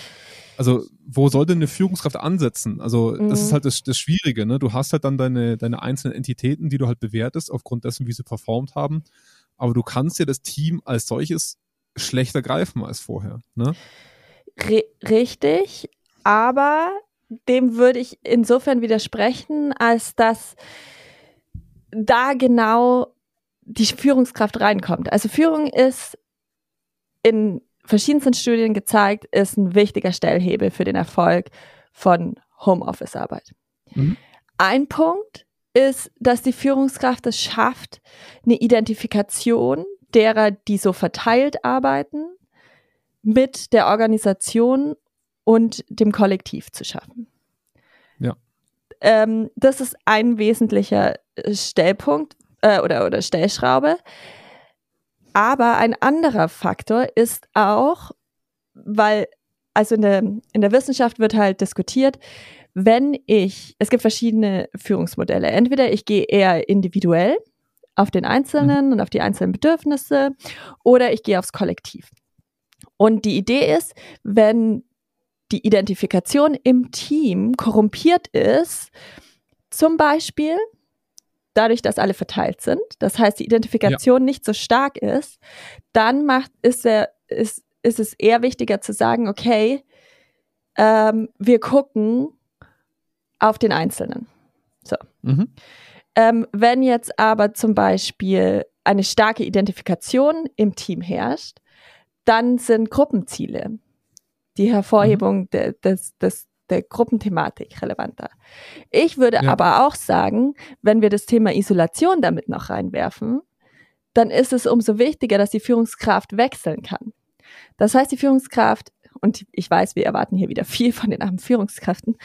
Also, wo soll denn eine Führungskraft ansetzen? Also, das Mhm. ist halt das, das Schwierige, ne? Du hast halt dann deine, deine einzelnen Entitäten, die du halt bewertest, aufgrund dessen, wie sie performt haben. Aber du kannst ja das Team als solches schlechter greifen als vorher. Ne? Ri- richtig, aber dem würde ich insofern widersprechen, als dass da genau die Führungskraft reinkommt. Also Führung ist in verschiedensten Studien gezeigt, ist ein wichtiger Stellhebel für den Erfolg von Homeoffice-Arbeit. Mhm. Ein Punkt ist, dass die Führungskraft es schafft, eine Identifikation derer, die so verteilt arbeiten, mit der Organisation und dem Kollektiv zu schaffen. Ja. Ähm, das ist ein wesentlicher äh, Stellpunkt äh, oder, oder Stellschraube. Aber ein anderer Faktor ist auch, weil, also in der, in der Wissenschaft wird halt diskutiert, wenn ich, es gibt verschiedene Führungsmodelle. Entweder ich gehe eher individuell auf den Einzelnen und auf die einzelnen Bedürfnisse oder ich gehe aufs Kollektiv. Und die Idee ist, wenn die Identifikation im Team korrumpiert ist, zum Beispiel dadurch, dass alle verteilt sind, das heißt, die Identifikation nicht so stark ist, dann macht, ist, er, ist, ist es eher wichtiger zu sagen, okay, ähm, wir gucken auf den Einzelnen. Mhm. Ähm, wenn jetzt aber zum Beispiel eine starke Identifikation im Team herrscht, dann sind Gruppenziele, die Hervorhebung de, des, des, der Gruppenthematik relevanter. Ich würde Ja. aber auch sagen, wenn wir das Thema Isolation damit noch reinwerfen, dann ist es umso wichtiger, dass die Führungskraft wechseln kann. Das heißt, die Führungskraft, und ich weiß, wir erwarten hier wieder viel von den armen Führungskräften,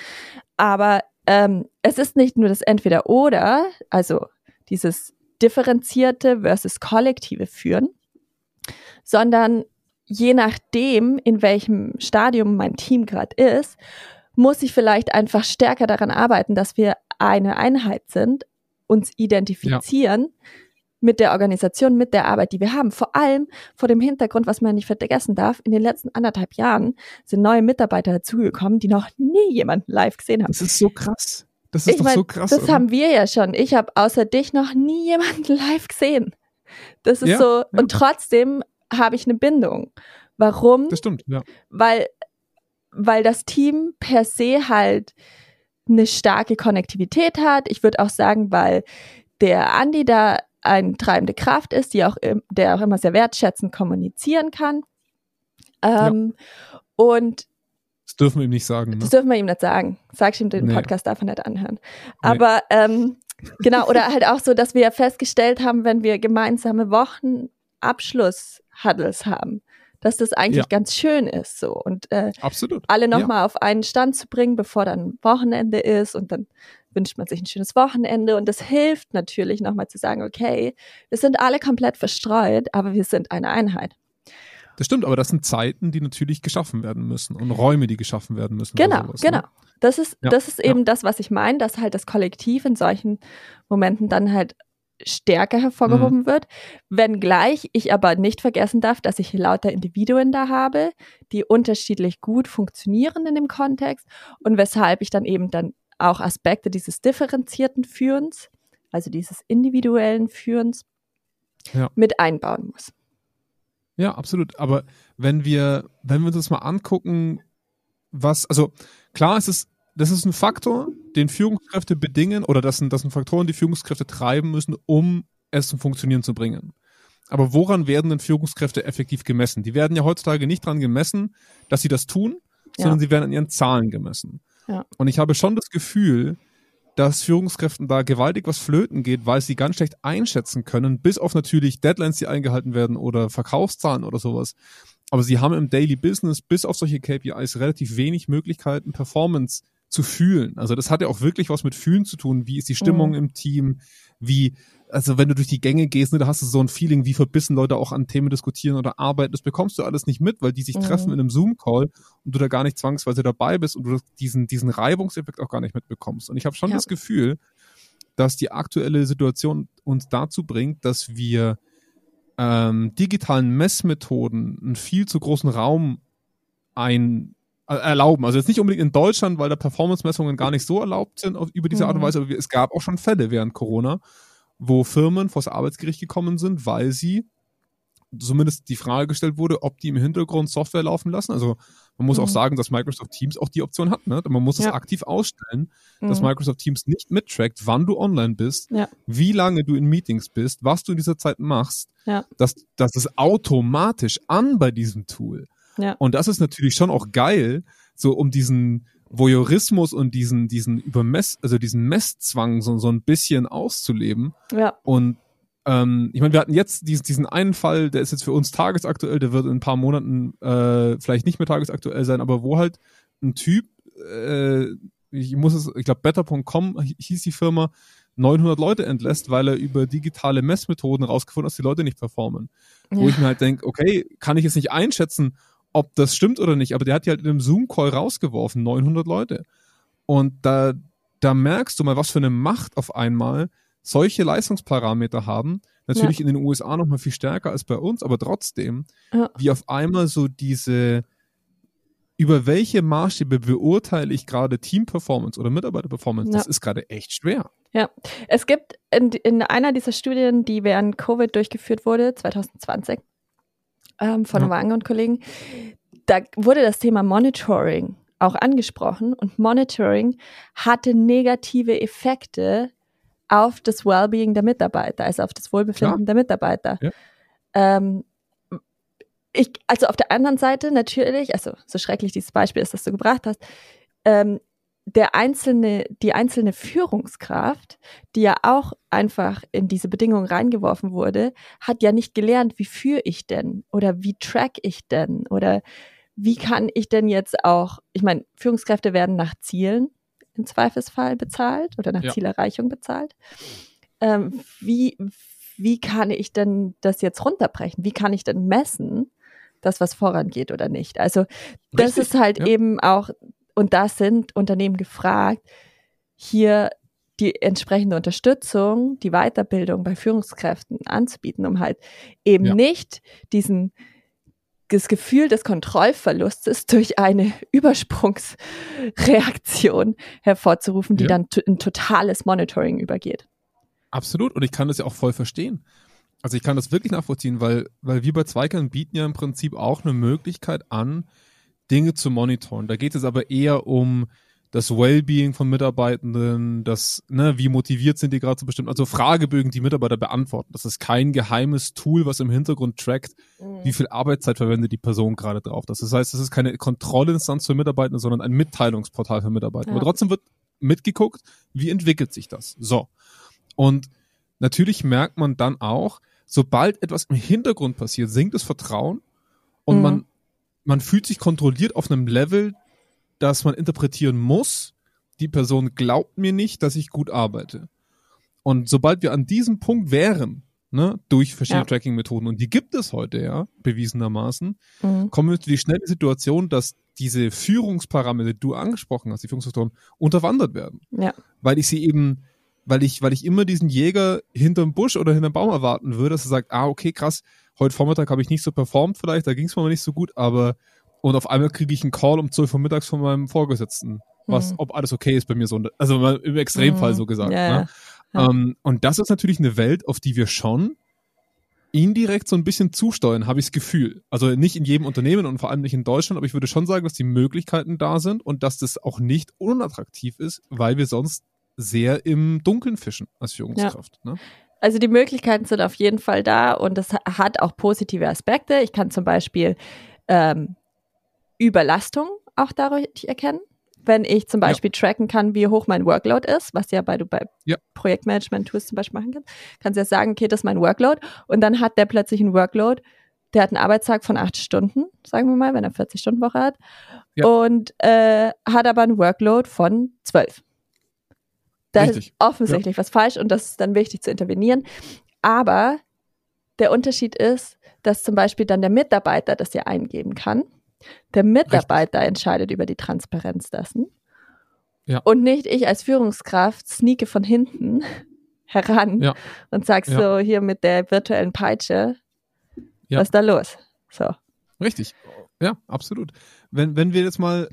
aber ähm, es ist nicht nur das Entweder-Oder, also dieses differenzierte versus kollektive Führen, sondern je nachdem, in welchem Stadium mein Team gerade ist, muss ich vielleicht einfach stärker daran arbeiten, dass wir eine Einheit sind, uns identifizieren, mit der Organisation, mit der Arbeit, die wir haben. Vor allem vor dem Hintergrund, was man nicht vergessen darf, in den letzten anderthalb Jahren sind neue Mitarbeiter dazugekommen, die noch nie jemanden live gesehen haben. Das ist so krass. Das ist ich doch mein, so krass. Das oder? haben wir ja schon. Ich habe außer dich noch nie jemanden live gesehen. Das ist Ja, so, ja. und trotzdem habe ich eine Bindung. Warum? das stimmt, ja. weil, weil das Team per se halt eine starke Konnektivität hat. Ich würde auch sagen, weil der Andi da eine treibende Kraft ist, die auch, im- der auch immer sehr wertschätzend kommunizieren kann. Ähm, Und Das dürfen wir ihm nicht sagen. Ne? das dürfen wir ihm nicht sagen. Sagst ihm, den Nee. Podcast darf er nicht anhören. Aber ähm, genau, oder halt auch so, dass wir festgestellt haben, wenn wir gemeinsame Wochenabschluss-Huddles haben, dass das eigentlich Ja. ganz schön ist so. Und äh, Absolut. alle Ja. nochmal auf einen Stand zu bringen, bevor dann Wochenende ist und dann wünscht man sich ein schönes Wochenende und das hilft natürlich nochmal zu sagen, okay, wir sind alle komplett verstreut, aber wir sind eine Einheit. Das stimmt, aber das sind Zeiten, die natürlich geschaffen werden müssen und Räume, die geschaffen werden müssen. Genau, sowas, genau. Ne? Das ist, Ja, das ist ja. eben das, was ich meine, dass halt das Kollektiv in solchen Momenten dann halt stärker hervorgehoben Mhm. wird, wenngleich ich aber nicht vergessen darf, dass ich lauter Individuen da habe, die unterschiedlich gut funktionieren in dem Kontext und weshalb ich dann eben dann auch Aspekte dieses differenzierten Führens, also dieses individuellen Führens, Ja. mit einbauen muss. Ja, absolut. Aber wenn wir, wenn wir uns das mal angucken, was, also klar, es ist, das ist ein Faktor, den Führungskräfte bedingen, oder das sind, das sind Faktoren, die Führungskräfte treiben müssen, um es zum Funktionieren zu bringen. Aber woran werden denn Führungskräfte effektiv gemessen? Die werden ja heutzutage nicht dran gemessen, dass sie das tun, Ja. sondern sie werden an ihren Zahlen gemessen. Und ich habe schon das Gefühl, dass Führungskräften da gewaltig was flöten geht, weil sie ganz schlecht einschätzen können, bis auf natürlich Deadlines, die eingehalten werden oder Verkaufszahlen oder sowas. Aber sie haben im Daily Business bis auf solche KPIs relativ wenig Möglichkeiten, Performance zu fühlen. Also das hat ja auch wirklich was mit Fühlen zu tun. Wie ist die Stimmung Mhm. im Team? Wie, also wenn du durch die Gänge gehst, ne, da hast du so ein Feeling, wie verbissen Leute auch an Themen diskutieren oder arbeiten. Das bekommst du alles nicht mit, weil die sich Mhm. treffen in einem Zoom-Call und du da gar nicht zwangsweise dabei bist und du diesen, diesen Reibungseffekt auch gar nicht mitbekommst. Und ich habe schon Ja. das Gefühl, dass die aktuelle Situation uns dazu bringt, dass wir ähm, digitalen Messmethoden einen viel zu großen Raum ein erlauben. Also jetzt nicht unbedingt in Deutschland, weil da Performance-Messungen gar nicht so erlaubt sind auf, über diese Art und Mhm. Weise, aber es gab auch schon Fälle während Corona, wo Firmen vors Arbeitsgericht gekommen sind, weil sie zumindest die Frage gestellt wurde, ob die im Hintergrund Software laufen lassen. Also man muss Mhm. auch sagen, dass Microsoft Teams auch die Option hat. Ne? Man muss es Ja. aktiv ausstellen, dass Mhm. Microsoft Teams nicht mittrackt, wann du online bist, Ja. wie lange du in Meetings bist, was du in dieser Zeit machst. Ja. Das, das ist automatisch an bei diesem Tool. Ja. Und das ist natürlich schon auch geil, so um diesen Voyeurismus und diesen, diesen Übermess, also diesen Messzwang so, so ein bisschen auszuleben. Ja, Und ähm, ich meine, wir hatten jetzt diesen, diesen einen Fall, der ist jetzt für uns tagesaktuell, der wird in ein paar Monaten äh, vielleicht nicht mehr tagesaktuell sein, aber wo halt ein Typ, äh, ich muss es, ich glaube, better.com hieß die Firma, 900 Leute entlässt, weil er über digitale Messmethoden rausgefunden hat, dass die Leute nicht performen. Wo Ja. ich mir halt denke, okay, kann ich jetzt nicht einschätzen, ob das stimmt oder nicht, aber der hat die halt in einem Zoom-Call rausgeworfen, 900 Leute. Und da, da merkst du mal, was für eine Macht auf einmal solche Leistungsparameter haben. Natürlich in den USA noch mal viel stärker als bei uns, aber trotzdem, Ja. wie auf einmal so diese, über welche Maßstäbe beurteile ich gerade Team-Performance oder Mitarbeiter-Performance, Ja. das ist gerade echt schwer. Es gibt in, in einer dieser Studien, die während Covid durchgeführt wurde, 2020, ähm, von Ja. Wang und Kollegen, da wurde das Thema Monitoring auch angesprochen und Monitoring hatte negative Effekte auf das Wellbeing der Mitarbeiter, also auf das Wohlbefinden der Mitarbeiter. Ja. Ähm, ich, also auf der anderen Seite natürlich, also so schrecklich dieses Beispiel ist, das du gebracht hast, ähm, der einzelne, die einzelne Führungskraft, die ja auch einfach in diese Bedingungen reingeworfen wurde, hat ja nicht gelernt, wie führe ich denn oder wie track ich denn oder wie kann ich denn jetzt auch, ich meine, Führungskräfte werden nach Zielen im Zweifelsfall bezahlt oder nach Ja. Zielerreichung bezahlt. Ähm, wie, wie kann ich denn das jetzt runterbrechen? Wie kann ich denn messen, dass was vorangeht oder nicht? Also das Richtig, ist halt ja. eben auch, und da sind Unternehmen gefragt, hier die entsprechende Unterstützung, die Weiterbildung bei Führungskräften anzubieten, um halt eben ja. nicht diesen das Gefühl des Kontrollverlustes durch eine Übersprungsreaktion hervorzurufen, die ja. dann in totales Monitoring übergeht. Absolut. Und ich kann das ja auch voll verstehen. Also ich kann das wirklich nachvollziehen, weil, weil wir bei Zweikern bieten ja im Prinzip auch eine Möglichkeit an, Dinge zu monitoren. Da geht es aber eher um das Wellbeing von Mitarbeitenden, das, ne, wie motiviert sind die gerade zu bestimmen, also Fragebögen, die Mitarbeiter beantworten. Das ist kein geheimes Tool, was im Hintergrund trackt, mhm. wie viel Arbeitszeit verwendet die Person gerade drauf. Das heißt, das ist keine Kontrollinstanz für Mitarbeitende, sondern ein Mitteilungsportal für Mitarbeiter. Ja. Aber trotzdem wird mitgeguckt, wie entwickelt sich das. So. Und natürlich merkt man dann auch, sobald etwas im Hintergrund passiert, sinkt das Vertrauen und mhm. man, man fühlt sich kontrolliert auf einem Level, dass man interpretieren muss, die Person glaubt mir nicht, dass ich gut arbeite. Und sobald wir an diesem Punkt wären, ne, durch verschiedene ja. Tracking-Methoden, und die gibt es heute ja, bewiesenermaßen, mhm. kommen wir natürlich schnell in die Situation, dass diese Führungsparameter, die du angesprochen hast, die Führungsfaktoren, unterwandert werden. Ja. Weil ich sie eben, weil ich, weil ich immer diesen Jäger hinterm Busch oder hinterm Baum erwarten würde, dass er sagt, ah, okay, krass, heute Vormittag habe ich nicht so performt vielleicht, da ging es mir nicht so gut, aber und auf einmal kriege ich einen Call um 12 Uhr mittags von meinem Vorgesetzten, was, mhm. ob alles okay ist bei mir so, also im Extremfall mhm. so gesagt. Ja, ne? ja. Ähm, und das ist natürlich eine Welt, auf die wir schon indirekt so ein bisschen zusteuern, habe ich das Gefühl. Also nicht in jedem Unternehmen und vor allem nicht in Deutschland, aber ich würde schon sagen, dass die Möglichkeiten da sind und dass das auch nicht unattraktiv ist, weil wir sonst sehr im Dunkeln fischen als Führungskraft. Ja. Ne? Also die Möglichkeiten sind auf jeden Fall da und das hat auch positive Aspekte. Ich kann zum Beispiel ähm, Überlastung auch dadurch erkennen. Wenn ich zum Beispiel ja. tracken kann, wie hoch mein Workload ist, was ja bei du bei ja. Projektmanagement-Tools zum Beispiel machen kannst, kannst du ja sagen, okay, das ist mein Workload und dann hat der plötzlich einen Workload, der hat einen Arbeitstag von acht Stunden, sagen wir mal, wenn er 40 Stunden Woche hat ja. und äh, hat aber einen Workload von zwölf. Da ist offensichtlich was falsch und das ist dann wichtig zu intervenieren. Aber der Unterschied ist, dass zum Beispiel dann der Mitarbeiter das ja eingeben kann der Mitarbeiter Richtig. entscheidet über die Transparenz dessen. Ja. Und nicht ich als Führungskraft sneake von hinten heran ja. und sag ja. so hier mit der virtuellen Peitsche, ja. was ist da los? So. Richtig. Ja, absolut. Wenn, wenn wir jetzt mal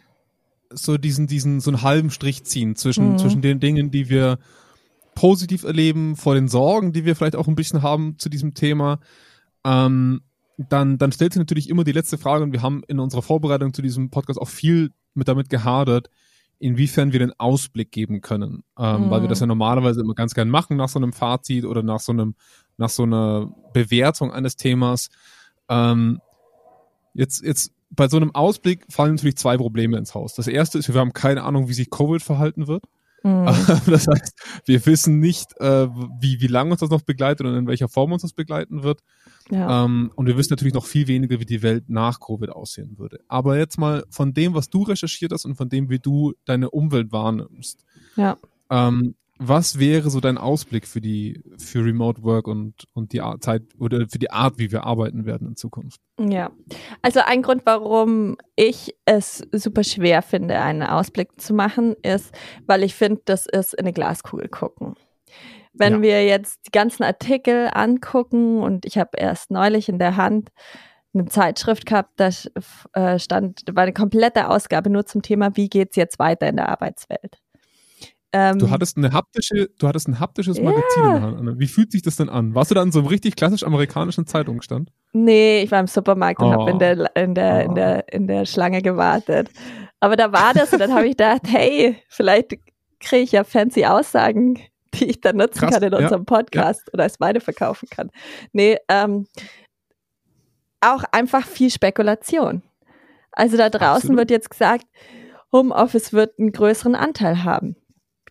so diesen, diesen, so einen halben Strich ziehen zwischen, mhm. zwischen den Dingen, die wir positiv erleben, vor den Sorgen, die wir vielleicht auch ein bisschen haben zu diesem Thema, ähm, dann, dann stellt sich natürlich immer die letzte Frage, und wir haben in unserer Vorbereitung zu diesem Podcast auch viel mit damit gehadert, inwiefern wir den Ausblick geben können. Ähm, mhm. Weil wir das ja mhm. normalerweise immer ganz gern machen nach so einem Fazit oder nach so einem, nach so einer Bewertung eines Themas. Ähm, jetzt, jetzt bei so einem Ausblick fallen natürlich zwei Probleme ins Haus. Das erste ist, wir haben keine Ahnung, wie sich Covid verhalten wird. Mhm. Das heißt, wir wissen nicht, äh, wie, wie lange uns das noch begleitet und in welcher Form uns das begleiten wird. Ja. Ähm, und wir wissen natürlich noch viel weniger, wie die Welt nach Covid aussehen würde. Aber jetzt mal von dem, was du recherchiert hast und von dem, wie du deine Umwelt wahrnimmst. Ja. Ähm, was wäre so dein Ausblick für die, für Remote Work und, und die Art, Zeit oder für die Art, wie wir arbeiten werden in Zukunft? Ja, also ein Grund, warum ich es super schwer finde, einen Ausblick zu machen, ist, weil ich finde, das ist in eine Glaskugel gucken. Wenn ja. wir jetzt die ganzen Artikel angucken und ich habe erst neulich in der Hand eine Zeitschrift gehabt, da äh, stand, war eine komplette Ausgabe nur zum Thema, wie geht es jetzt weiter in der Arbeitswelt. Ähm, du hattest eine haptische, du hattest ein haptisches Magazin yeah. in der Hand. Wie fühlt sich das denn an? Warst du da in so einem richtig klassisch amerikanischen Zeitungsstand? Nee, ich war im Supermarkt oh. und habe in der, in, der, oh. in, der, in der Schlange gewartet. Aber da war das und dann habe ich gedacht, hey, vielleicht kriege ich ja fancy Aussagen, die ich dann nutzen Krass, kann in unserem ja, Podcast ja. oder als meine verkaufen kann. Nee, ähm, auch einfach viel Spekulation. Also da draußen Absolut. wird jetzt gesagt, Homeoffice wird einen größeren Anteil haben.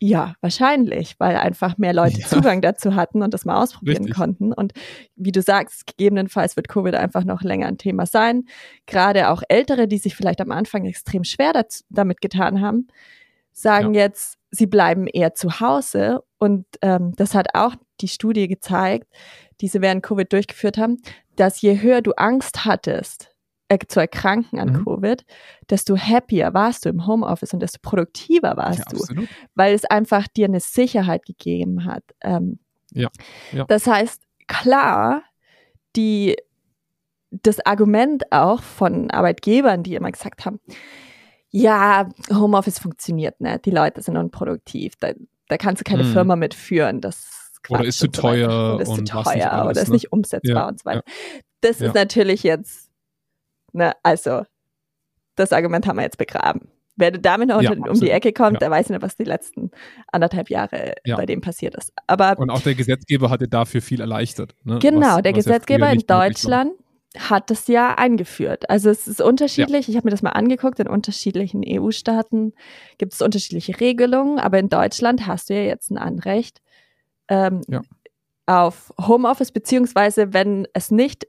Ja, wahrscheinlich, weil einfach mehr Leute ja. Zugang dazu hatten und das mal ausprobieren Richtig. konnten. Und wie du sagst, gegebenenfalls wird Covid einfach noch länger ein Thema sein. Gerade auch Ältere, die sich vielleicht am Anfang extrem schwer dazu, damit getan haben, sagen ja. jetzt, sie bleiben eher zu Hause. Und ähm, das hat auch die Studie gezeigt, die sie während Covid durchgeführt haben, dass je höher du Angst hattest, äh, zu erkranken an Mhm. Covid, desto happier warst du im Homeoffice und desto produktiver warst Ja, du, absolut. weil es einfach dir eine Sicherheit gegeben hat. Ähm, Ja, ja. Das heißt, klar, die, das Argument auch von Arbeitgebern, die immer gesagt haben, ja, Homeoffice funktioniert nicht, die Leute sind unproduktiv, da, da kannst du keine Mhm. Firma mitführen, das Oder Quatsch ist zu und so teuer oder ist und zu teuer alles, oder ist ne? nicht umsetzbar Ja, und so weiter. Das Ja. ist natürlich jetzt, ne, also das Argument haben wir jetzt begraben. Wer damit noch Ja, um die absolut. Ecke kommt, Ja. der weiß nicht, was die letzten anderthalb Jahre Ja. bei dem passiert ist. Aber Und auch der Gesetzgeber hat dir dafür viel erleichtert. Ne? Genau, Was- der was ja Gesetzgeber in. Deutschland hat es ja eingeführt. Also es ist unterschiedlich. Ich habe mir das mal angeguckt. In unterschiedlichen EU-Staaten gibt es unterschiedliche Regelungen, aber in Deutschland hast du ja jetzt ein Anrecht ähm, Ja. auf Homeoffice, beziehungsweise wenn es nicht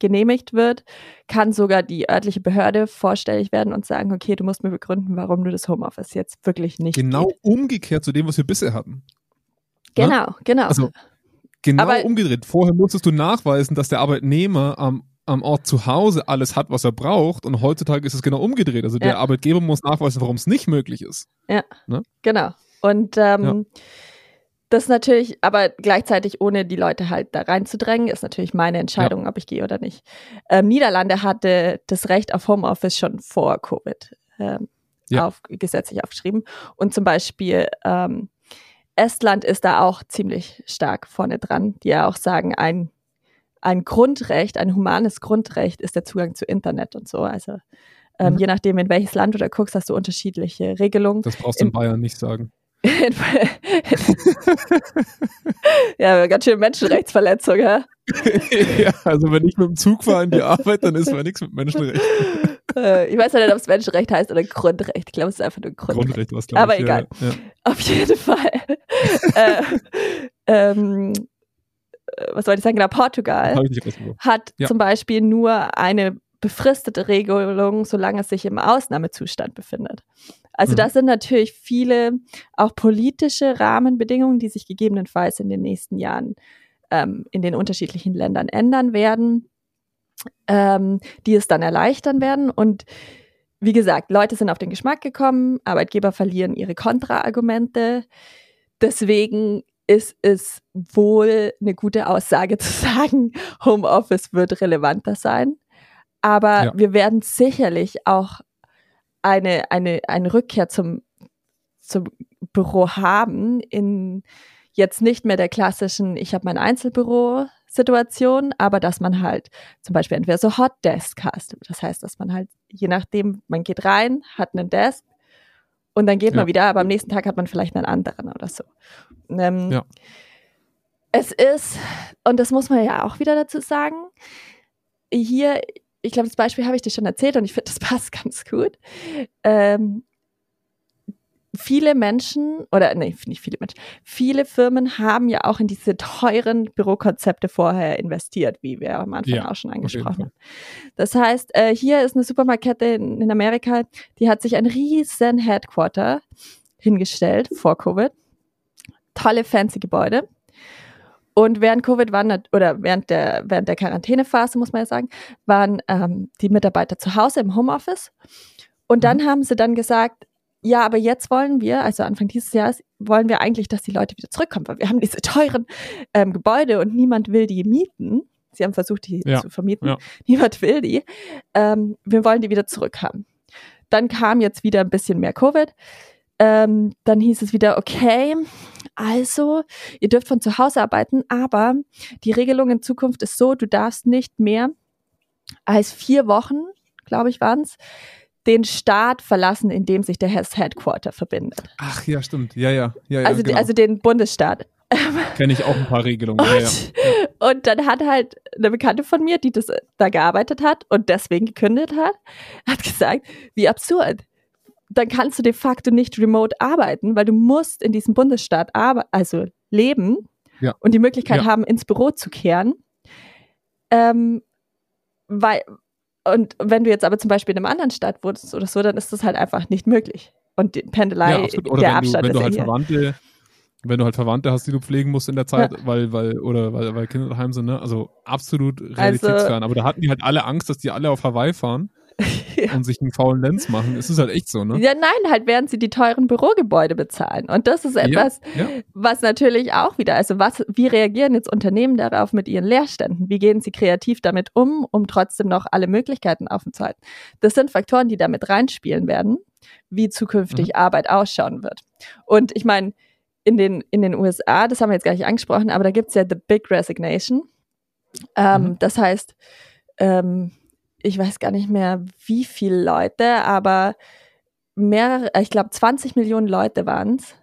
genehmigt wird, kann sogar die örtliche Behörde vorstellig werden und sagen, okay, du musst mir begründen, warum du das Homeoffice jetzt wirklich nicht Genau geht. umgekehrt zu dem, was wir bisher hatten. Genau, genau. Also genau Aber- umgedreht. Vorher musstest du nachweisen, dass der Arbeitnehmer am, am Ort zu Hause alles hat, was er braucht. Und heutzutage ist es genau umgedreht. Also der Ja. Arbeitgeber muss nachweisen, warum es nicht möglich ist. Genau. Und ähm, Ja. Das natürlich, aber gleichzeitig ohne die Leute halt da reinzudrängen, ist natürlich meine Entscheidung, ob ich gehe oder nicht. Ähm, Niederlande hatte das Recht auf Homeoffice schon vor Covid ähm, Ja. auf, gesetzlich aufgeschrieben. Und zum Beispiel ähm, Estland ist da auch ziemlich stark vorne dran, die ja auch sagen, ein, ein Grundrecht, ein humanes Grundrecht ist der Zugang zu Internet und so. Also ähm, Mhm. je nachdem, in welches Land du da guckst, hast du unterschiedliche Regelungen. Das brauchst du in Im- Bayern nicht sagen. ja, ganz schön Menschenrechtsverletzung, ja. ja, also wenn ich mit dem Zug fahre in die Arbeit, dann ist mir nichts mit Menschenrechten. Äh, ich weiß ja nicht, ob es Menschenrecht heißt oder Grundrecht. Ich glaube, es ist einfach nur Grundrecht. Grundrecht, was Aber ich. egal. Ja, ja. Auf jeden Fall. äh, ähm, äh, was wollte ich sagen? Genau, Portugal hat Ja. zum Beispiel nur eine befristete Regelung, solange es sich im Ausnahmezustand befindet. Also Mhm. das sind natürlich viele auch politische Rahmenbedingungen, die sich gegebenenfalls in den nächsten Jahren ähm, in den unterschiedlichen Ländern ändern werden, ähm, die es dann erleichtern werden. Und wie gesagt, Leute sind auf den Geschmack gekommen, Arbeitgeber verlieren ihre Kontraargumente. Deswegen ist es wohl eine gute Aussage zu sagen, Homeoffice wird relevanter sein. Aber Ja. wir werden sicherlich auch eine, eine, eine Rückkehr zum, zum Büro haben in jetzt nicht mehr der klassischen, ich habe mein Einzelbüro-Situation, aber dass man halt zum Beispiel entweder so Hot Desk hast. Das heißt, dass man halt, je nachdem, man geht rein, hat einen Desk und dann geht Ja. man wieder, aber am nächsten Tag hat man vielleicht einen anderen oder so. Ähm, Ja. Es ist, und das muss man ja auch wieder dazu sagen, hier, ich glaube, das Beispiel habe ich dir schon erzählt und ich finde, das passt ganz gut. Ähm, viele Menschen, oder nee, nicht viele Menschen, viele Firmen haben ja auch in diese teuren Bürokonzepte vorher investiert, wie wir am Anfang Ja, auch schon angesprochen haben. Das heißt, äh, hier ist eine Supermarktkette in, in Amerika, die hat sich ein riesen Headquarter hingestellt vor Covid. Tolle, fancy Gebäude. Und während Covid waren, oder während der, während der Quarantänephase, muss man ja sagen, waren ähm, die Mitarbeiter zu Hause im Homeoffice. Und dann haben sie dann gesagt, ja, aber jetzt wollen wir, also Anfang dieses Jahres, wollen wir eigentlich, dass die Leute wieder zurückkommen, weil wir haben diese teuren ähm, Gebäude und niemand will die mieten. Sie haben versucht, die Ja, zu vermieten. ja. Niemand will die. Ähm, wir wollen die wieder zurückhaben. Dann kam jetzt wieder ein bisschen mehr Covid. Ähm, dann hieß es wieder, okay, also, ihr dürft von zu Hause arbeiten, aber die Regelung in Zukunft ist so, du darfst nicht mehr als vier Wochen, glaube ich, waren es, den Staat verlassen, in dem sich der Headquarter verbindet. Ach ja, stimmt. Ja, ja. ja, ja also, genau. also den Bundesstaat. Kenne ich auch ein paar Regelungen. Ja, ja. Und, und dann hat halt eine Bekannte von mir, die das da gearbeitet hat und deswegen gekündigt hat, hat gesagt, wie absurd. Dann kannst du de facto nicht remote arbeiten, weil du musst in diesem Bundesstaat also leben Ja. und die Möglichkeit Ja. haben, ins Büro zu kehren. Ähm, weil, und wenn du jetzt aber zum Beispiel in einem anderen Stadt wohnst oder so, dann ist das halt einfach nicht möglich. Und die Pendelei, ja, der wenn, Abstand ist du halt. Verwandte, wenn du halt Verwandte hast, die du pflegen musst in der Zeit, ja. weil, weil, oder weil, weil Kinder daheim sind, ne? Also absolut also realitätsfern. Also, Aber da hatten die halt alle Angst, dass die alle auf Hawaii fahren ja. und sich einen faulen Lenz machen. Es ist halt echt so, ne? Ja, nein, halt während sie die teuren Bürogebäude bezahlen. Und das ist etwas, ja, ja. was natürlich auch wieder, also was, wie reagieren jetzt Unternehmen darauf mit ihren Leerständen? Wie gehen sie kreativ damit um, um trotzdem noch alle Möglichkeiten offen zu halten? Das sind Faktoren, die damit reinspielen werden, wie zukünftig mhm. Arbeit ausschauen wird. Und ich meine, in den, in den USA, das haben wir jetzt gar nicht angesprochen, aber da gibt es ja The Big Resignation. Ähm, mhm. Das heißt, ähm, ich weiß gar nicht mehr, wie viele Leute, aber mehrere, ich glaube 20 Millionen Leute waren es,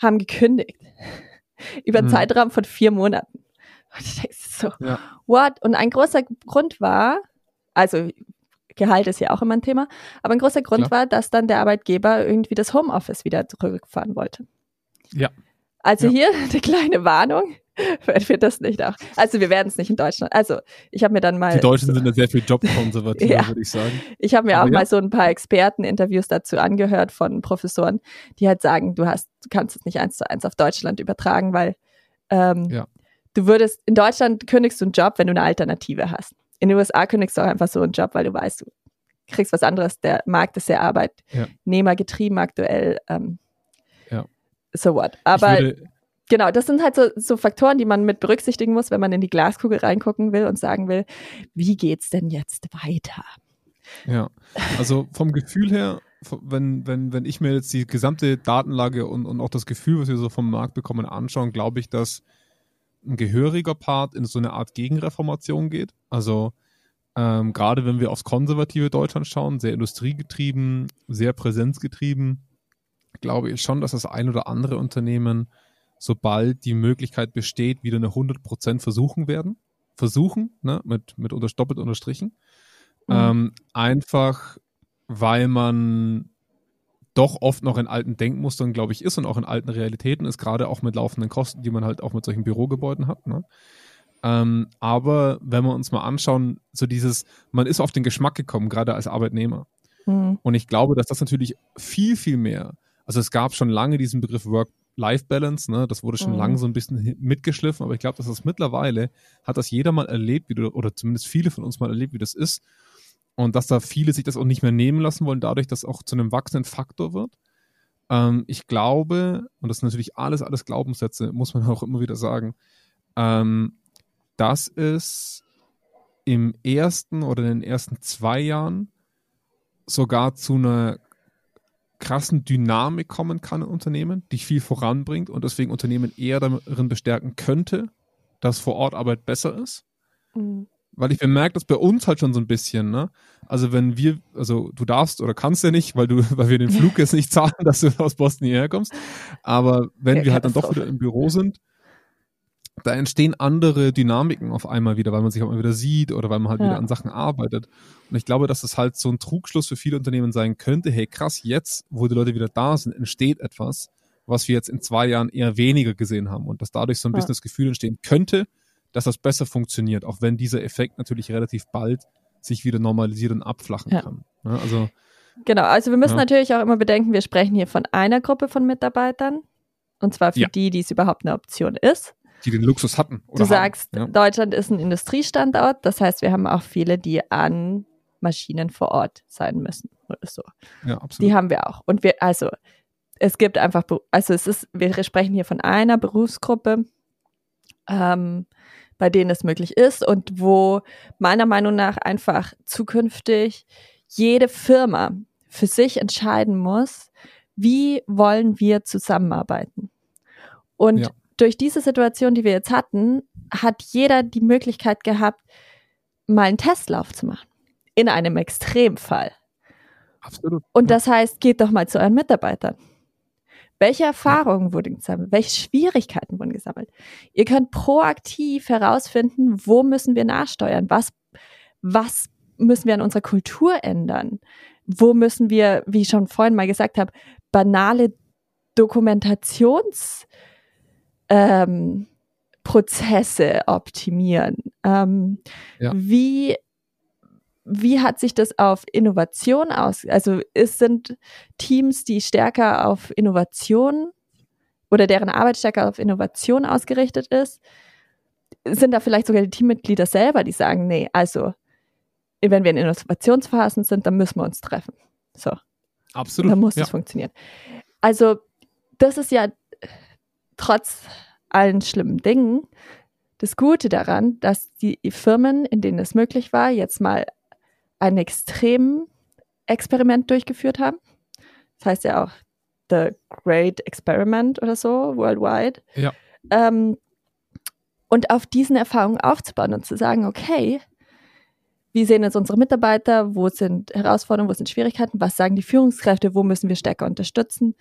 haben gekündigt. Über einen mhm. Zeitraum von vier Monaten. Und ich denke so, ja. what? Und ein großer Grund war, also Gehalt ist ja auch immer ein Thema, aber ein großer Grund Klar. war, dass dann der Arbeitgeber irgendwie das Homeoffice wieder zurückfahren wollte. Ja. Also ja. hier eine kleine Warnung. Für das nicht auch. Also wir werden es nicht in Deutschland. Also ich habe mir dann mal. Die Deutschen sind ja sehr viel jobkonservativ, ja. würde ich sagen. Ich habe mir Aber auch ja. mal so ein paar Experteninterviews dazu angehört von Professoren, die halt sagen, du hast, du kannst es nicht eins zu eins auf Deutschland übertragen, weil ähm, ja. du würdest, in Deutschland kündigst du einen Job, wenn du eine Alternative hast. In den USA kündigst du auch einfach so einen Job, weil du weißt, du kriegst was anderes. Der Markt ist sehr arbeitnehmergetrieben aktuell. Ähm, ja. So what. Aber genau, das sind halt so, so Faktoren, die man mit berücksichtigen muss, wenn man in die Glaskugel reingucken will und sagen will, wie geht's denn jetzt weiter? Ja, also vom Gefühl her, wenn, wenn, wenn ich mir jetzt die gesamte Datenlage und, und auch das Gefühl, was wir so vom Markt bekommen, anschauen, glaube ich, dass ein gehöriger Part in so eine Art Gegenreformation geht. Also ähm, gerade wenn wir aufs konservative Deutschland schauen, sehr industriegetrieben, sehr präsenzgetrieben, glaube ich schon, dass das ein oder andere Unternehmen sobald die Möglichkeit besteht, wieder eine 100% versuchen werden. Versuchen, ne, mit, mit unter, doppelt unterstrichen. Mhm. Ähm, einfach, weil man doch oft noch in alten Denkmustern, glaube ich, ist und auch in alten Realitäten ist, gerade auch mit laufenden Kosten, die man halt auch mit solchen Bürogebäuden hat. Ne? Ähm, aber wenn wir uns mal anschauen, so dieses, man ist auf den Geschmack gekommen, gerade als Arbeitnehmer. Mhm. Und ich glaube, dass das natürlich viel, viel mehr, also es gab schon lange diesen Begriff Work Life-Balance, ne? Das wurde schon mhm. lange so ein bisschen mitgeschliffen, aber ich glaube, dass das mittlerweile hat das jeder mal erlebt, wie du, oder zumindest viele von uns mal erlebt, wie das ist. Und dass da viele sich das auch nicht mehr nehmen lassen wollen, dadurch, dass auch zu einem wachsenden Faktor wird. Ähm, ich glaube, und das sind natürlich alles, alles Glaubenssätze, muss man auch immer wieder sagen, ähm, dass es im ersten oder in den ersten zwei Jahren sogar zu einer krassen Dynamik kommen kann in Unternehmen, die viel voranbringt und deswegen Unternehmen eher darin bestärken könnte, dass vor Ort Arbeit besser ist. Mhm. Weil ich bemerke das bei uns halt schon so ein bisschen, ne? Also wenn wir, also du darfst oder kannst ja nicht, weil du, weil wir den Flug jetzt nicht zahlen, dass du aus Boston hierher kommst. Aber wenn ja, wir halt dann doch wieder im Büro sind, da entstehen andere Dynamiken auf einmal wieder, weil man sich auch mal wieder sieht oder weil man halt ja. wieder an Sachen arbeitet. Und ich glaube, dass das halt so ein Trugschluss für viele Unternehmen sein könnte. Hey, krass, jetzt, wo die Leute wieder da sind, entsteht etwas, was wir jetzt in zwei Jahren eher weniger gesehen haben und dass dadurch so ein ja. bisschen das Gefühl entstehen könnte, dass das besser funktioniert, auch wenn dieser Effekt natürlich relativ bald sich wieder normalisiert und abflachen ja. kann. Ja, also Genau, also wir müssen natürlich auch immer bedenken, wir sprechen hier von einer Gruppe von Mitarbeitern. Und zwar für die, die es überhaupt eine Option ist die den Luxus hatten. du sagst, ja. Deutschland ist ein Industriestandort, das heißt, wir haben auch viele, die an Maschinen vor Ort sein müssen oder so. Ja, absolut. Die haben wir auch. Und wir, also, es gibt einfach, also es ist, wir sprechen hier von einer Berufsgruppe, ähm, bei denen es möglich ist und wo meiner Meinung nach einfach zukünftig jede Firma für sich entscheiden muss, wie wollen wir zusammenarbeiten. Und ja durch diese Situation, die wir jetzt hatten, hat jeder die Möglichkeit gehabt, mal einen Testlauf zu machen. In einem Extremfall. Absolut. Und das heißt, geht doch mal zu euren Mitarbeitern. Welche Erfahrungen wurden gesammelt? Welche Schwierigkeiten wurden gesammelt? Ihr könnt proaktiv herausfinden, wo müssen wir nachsteuern? Was, was müssen wir an unserer Kultur ändern? Wo müssen wir, wie ich schon vorhin mal gesagt habe, banale Dokumentations- ähm, Prozesse optimieren? Ähm, ja. Wie wie hat sich das auf Innovation aus? Also es sind Teams, die stärker auf Innovation oder deren Arbeit stärker auf Innovation ausgerichtet ist, sind da vielleicht sogar die Teammitglieder selber, die sagen, nee, also wenn wir in Innovationsphasen sind, dann müssen wir uns treffen. So. Absolut. Dann muss ja. es funktionieren. Also, das ist ja trotz allen schlimmen Dingen das Gute daran, dass die Firmen, in denen es möglich war, jetzt mal ein extrem Experiment durchgeführt haben. Das heißt ja auch The Great Experiment oder so, worldwide. Ja. Ähm, und auf diesen Erfahrungen aufzubauen und zu sagen, okay, wie sehen jetzt unsere Mitarbeiter, wo sind Herausforderungen, wo sind Schwierigkeiten, was sagen die Führungskräfte, wo müssen wir stärker unterstützen,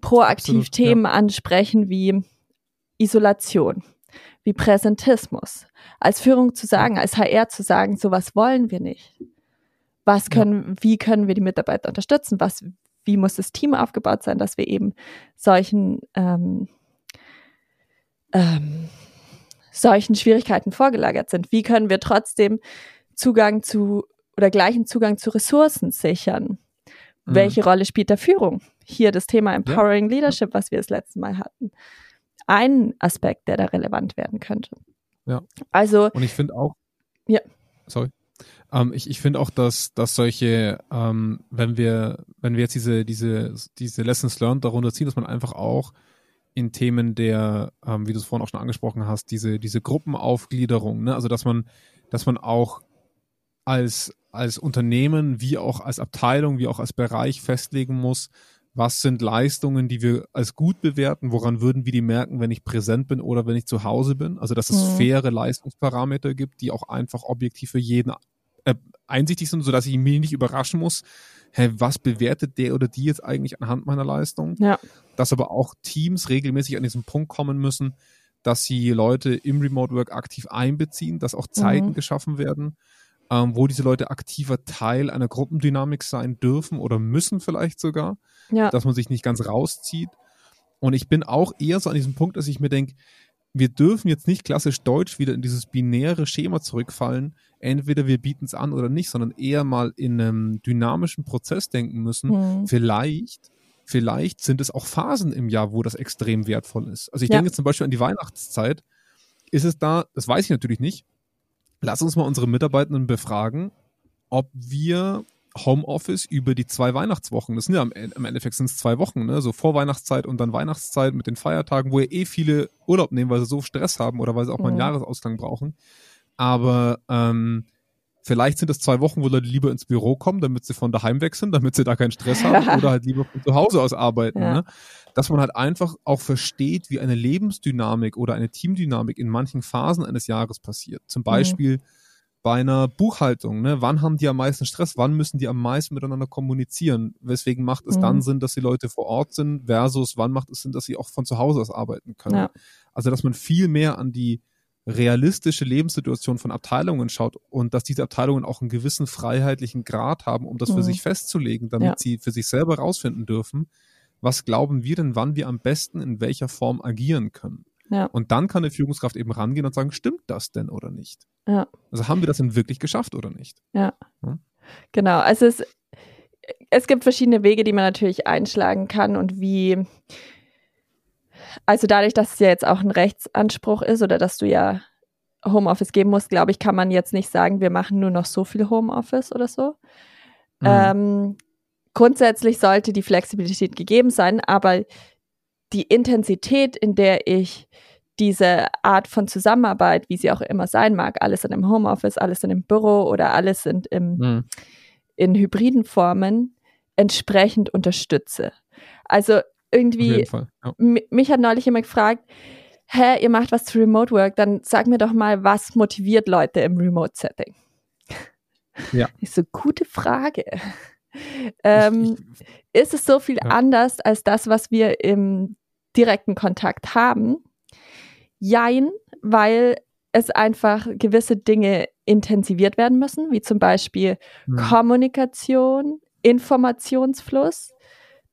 proaktiv Absolut, Themen ja. ansprechen wie Isolation, wie Präsentismus, als Führung zu sagen, als HR zu sagen, sowas wollen wir nicht. Was können, wie können wir die Mitarbeiter unterstützen? Was, wie muss das Team aufgebaut sein, dass wir eben solchen ähm, ähm, solchen Schwierigkeiten vorgelagert sind? Wie können wir trotzdem Zugang zu oder gleichen Zugang zu Ressourcen sichern? Mhm. Welche Rolle spielt der Führung? Hier das Thema Empowering Leadership, was wir das letzte Mal hatten. Ein Aspekt, der da relevant werden könnte. Ja. Also, Und ich finde auch. Ja. Sorry. Ähm, ich ich finde auch, dass, dass solche, ähm, wenn wir, wenn wir jetzt diese, diese, diese Lessons learned darunter ziehen, dass man einfach auch in Themen der, ähm, wie du es vorhin auch schon angesprochen hast, diese, diese Gruppenaufgliederung, ne? also dass man, dass man auch als, als Unternehmen, wie auch als Abteilung, wie auch als Bereich festlegen muss, was sind Leistungen, die wir als gut bewerten, woran würden wir die merken, wenn ich präsent bin oder wenn ich zu Hause bin. Also dass es Mhm. faire Leistungsparameter gibt, die auch einfach objektiv für jeden äh, einsichtig sind, sodass ich mich nicht überraschen muss, hä, was bewertet der oder die jetzt eigentlich anhand meiner Leistung? ja, dass aber auch Teams regelmäßig an diesen Punkt kommen müssen, dass sie Leute im Remote Work aktiv einbeziehen, dass auch Zeiten Mhm. geschaffen werden, ähm, wo diese Leute aktiver Teil einer Gruppendynamik sein dürfen oder müssen vielleicht sogar, ja, dass man sich nicht ganz rauszieht. Und ich bin auch eher so an diesem Punkt, dass ich mir denke, wir dürfen jetzt nicht klassisch deutsch wieder in dieses binäre Schema zurückfallen. Entweder wir bieten es an oder nicht, sondern eher mal in einem dynamischen Prozess denken müssen. Mhm. Vielleicht, vielleicht sind es auch Phasen im Jahr, wo das extrem wertvoll ist. Also ich Ja. denke jetzt zum Beispiel an die Weihnachtszeit. Ist es da, das weiß ich natürlich nicht. Lass uns mal unsere Mitarbeitenden befragen, ob wir Homeoffice über die zwei Weihnachtswochen, das sind ja am, im Endeffekt sind es zwei Wochen, ne? so Vorweihnachtszeit und dann Weihnachtszeit mit den Feiertagen, wo ja eh viele Urlaub nehmen, weil sie so Stress haben oder weil sie auch mal einen Mhm. Jahresausgang brauchen. Aber ähm, vielleicht sind es zwei Wochen, wo Leute lieber ins Büro kommen, damit sie von daheim weg sind, damit sie da keinen Stress haben oder halt lieber von zu Hause aus arbeiten. Ja. Ne? Dass man halt einfach auch versteht, wie eine Lebensdynamik oder eine Teamdynamik in manchen Phasen eines Jahres passiert. Zum Beispiel bei einer Buchhaltung, ne? wann haben die am meisten Stress, wann müssen die am meisten miteinander kommunizieren, weswegen macht es Mhm. dann Sinn, dass die Leute vor Ort sind, versus wann macht es Sinn, dass sie auch von zu Hause aus arbeiten können. Ja. Also dass man viel mehr an die realistische Lebenssituation von Abteilungen schaut und dass diese Abteilungen auch einen gewissen freiheitlichen Grad haben, um das für Mhm. sich festzulegen, damit Ja. sie für sich selber rausfinden dürfen, was glauben wir denn, wann wir am besten in welcher Form agieren können. Ja. Und dann kann eine Führungskraft eben rangehen und sagen, stimmt das denn oder nicht? Ja. Also haben wir das denn wirklich geschafft oder nicht? Genau, also es, es gibt verschiedene Wege, die man natürlich einschlagen kann und wie, also dadurch, dass es ja jetzt auch ein Rechtsanspruch ist oder dass du ja Homeoffice geben musst, glaube ich, kann man jetzt nicht sagen, wir machen nur noch so viel Homeoffice oder so. Mhm. Ähm, grundsätzlich sollte die Flexibilität gegeben sein, aber die Intensität, in der ich diese Art von Zusammenarbeit, wie sie auch immer sein mag, alles sind im Homeoffice, alles sind im Büro oder alles sind im, Mhm. in hybriden Formen, entsprechend unterstütze. Also irgendwie. Ja. Mich hat neulich jemand gefragt, hä, ihr macht was zu Remote Work, dann sag mir doch mal, was motiviert Leute im Remote-Setting? Ja. Ich so, gute Frage. Ähm, ich, ist es so viel Ja. anders als das, was wir im direkten Kontakt haben? Jein, weil es einfach gewisse Dinge intensiviert werden müssen, wie zum Beispiel Mhm. Kommunikation, Informationsfluss.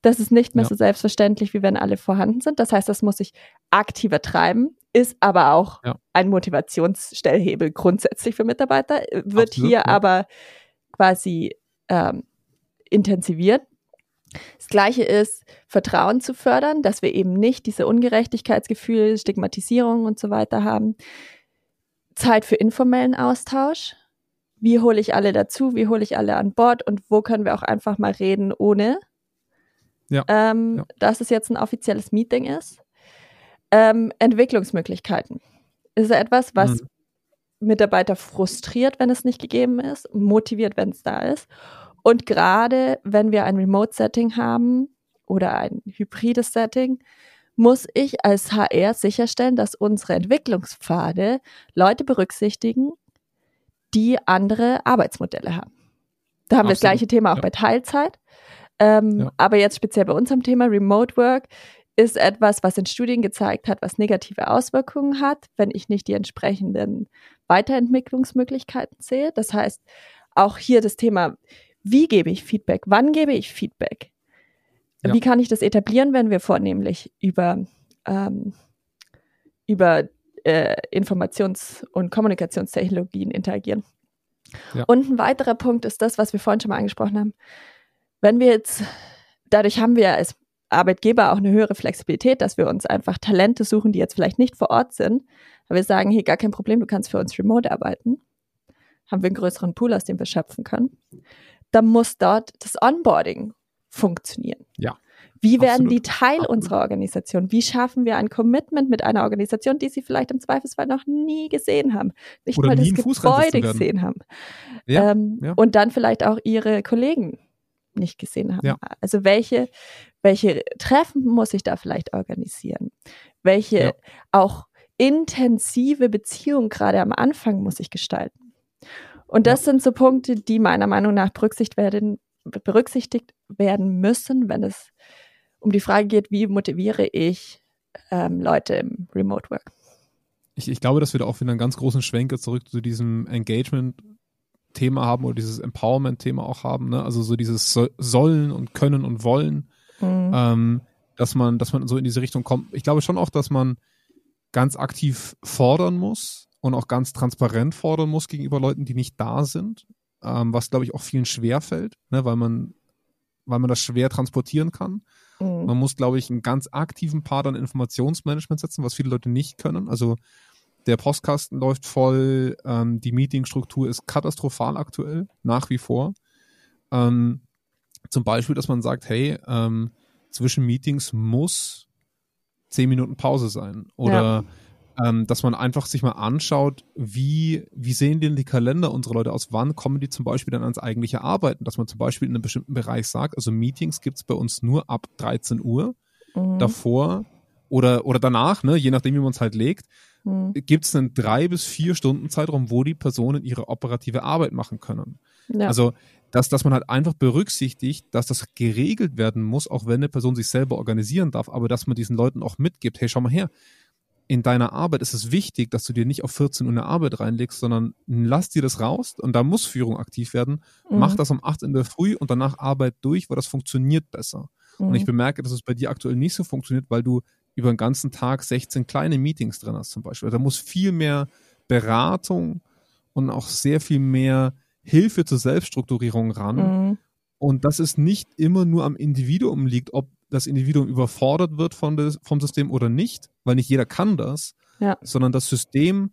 Das ist nicht mehr Ja. so selbstverständlich, wie wenn alle vorhanden sind. Das heißt, das muss ich aktiver treiben, ist aber auch Ja. ein Motivationsstellhebel grundsätzlich für Mitarbeiter, wird Absolut, hier ja. aber quasi ähm, intensiviert. Das Gleiche ist, Vertrauen zu fördern, dass wir eben nicht diese Ungerechtigkeitsgefühle, Stigmatisierung und so weiter haben. Zeit für informellen Austausch. Wie hole ich alle dazu? Wie hole ich alle an Bord? Und wo können wir auch einfach mal reden, ohne ja. Ähm, ja. dass es jetzt ein offizielles Meeting ist? Ähm, Entwicklungsmöglichkeiten. Ist etwas, was mhm. Mitarbeiter frustriert, wenn es nicht gegeben ist, motiviert, wenn es da ist. Und gerade wenn wir ein Remote-Setting haben oder ein hybrides Setting, muss ich als HR sicherstellen, dass unsere Entwicklungspfade Leute berücksichtigen, die andere Arbeitsmodelle haben. Da haben Absolut. wir das gleiche Thema auch ja. bei Teilzeit. Ähm, ja. Aber jetzt speziell bei unserem Thema Remote Work ist etwas, was in Studien gezeigt hat, was negative Auswirkungen hat, wenn ich nicht die entsprechenden Weiterentwicklungsmöglichkeiten sehe. Das heißt, auch hier das Thema, wie gebe ich Feedback? Wann gebe ich Feedback? Ja. Wie kann ich das etablieren, wenn wir vornehmlich über, ähm, über äh, Informations- und Kommunikationstechnologien interagieren? Ja. Und ein weiterer Punkt ist das, was wir vorhin schon mal angesprochen haben. Wenn wir jetzt, dadurch haben wir als Arbeitgeber auch eine höhere Flexibilität, dass wir uns einfach Talente suchen, die jetzt vielleicht nicht vor Ort sind. Aber wir sagen, hier gar kein Problem, du kannst für uns remote arbeiten. Haben wir einen größeren Pool, aus dem wir schöpfen können dann muss dort das Onboarding funktionieren. Ja. Wie werden Absolut. die Teil Absolut. unserer Organisation? Wie schaffen wir ein Commitment mit einer Organisation, die sie vielleicht im Zweifelsfall noch nie gesehen haben, nicht Oder mal das Gebäude gesehen haben ja, ähm, ja. und dann vielleicht auch ihre Kollegen nicht gesehen haben. Ja. Also welche, welche Treffen muss ich da vielleicht organisieren? Welche auch intensive Beziehungen gerade am Anfang muss ich gestalten? Und das ja. sind so Punkte, die meiner Meinung nach berücksichtigt werden, berücksichtigt werden müssen, wenn es um die Frage geht, wie motiviere ich ähm, Leute im Remote Work. Ich, ich glaube, dass wir da auch wieder einen ganz großen Schwenker zurück zu diesem Engagement-Thema haben oder dieses Empowerment-Thema auch haben. Ne? Also so dieses Sollen und Können und Wollen, mhm. ähm, dass man, dass man so in diese Richtung kommt. Ich glaube schon auch, dass man ganz aktiv fordern muss, und auch ganz transparent fordern muss gegenüber Leuten, die nicht da sind, ähm, was glaube ich auch vielen schwer fällt, ne, weil man, weil man das schwer transportieren kann. Mhm. Man muss, glaube ich, einen ganz aktiven Part an Informationsmanagement setzen, was viele Leute nicht können. Also der Postkasten läuft voll, ähm, die Meetingstruktur ist katastrophal aktuell, nach wie vor. Ähm, zum Beispiel, dass man sagt, hey, ähm, zwischen Meetings muss zehn Minuten Pause sein. Oder ja ähm, dass man einfach sich mal anschaut, wie, wie sehen denn die Kalender unserer Leute aus, wann kommen die zum Beispiel dann ans eigentliche Arbeiten, dass man zum Beispiel in einem bestimmten Bereich sagt, also Meetings gibt es bei uns nur ab 13 Uhr, mhm. davor oder, oder danach, ne, je nachdem, wie man es halt legt, mhm. gibt es einen drei bis vier Stunden Zeitraum, wo die Personen ihre operative Arbeit machen können. Ja. Also dass, dass man halt einfach berücksichtigt, dass das geregelt werden muss, auch wenn eine Person sich selber organisieren darf, aber dass man diesen Leuten auch mitgibt, hey, schau mal her, in deiner Arbeit ist es wichtig, dass du dir nicht auf 14 Uhr eine Arbeit reinlegst, sondern lass dir das raus und da muss Führung aktiv werden. Mhm. Mach das um 8 in der Früh und danach Arbeit durch, weil das funktioniert besser. Mhm. Und ich bemerke, dass es bei dir aktuell nicht so funktioniert, weil du über den ganzen Tag 16 kleine Meetings drin hast zum Beispiel. Da muss viel mehr Beratung und auch sehr viel mehr Hilfe zur Selbststrukturierung ran. Mhm. Und dass es nicht immer nur am Individuum liegt, ob das Individuum überfordert wird von des, vom System oder nicht, weil nicht jeder kann das, ja. sondern das System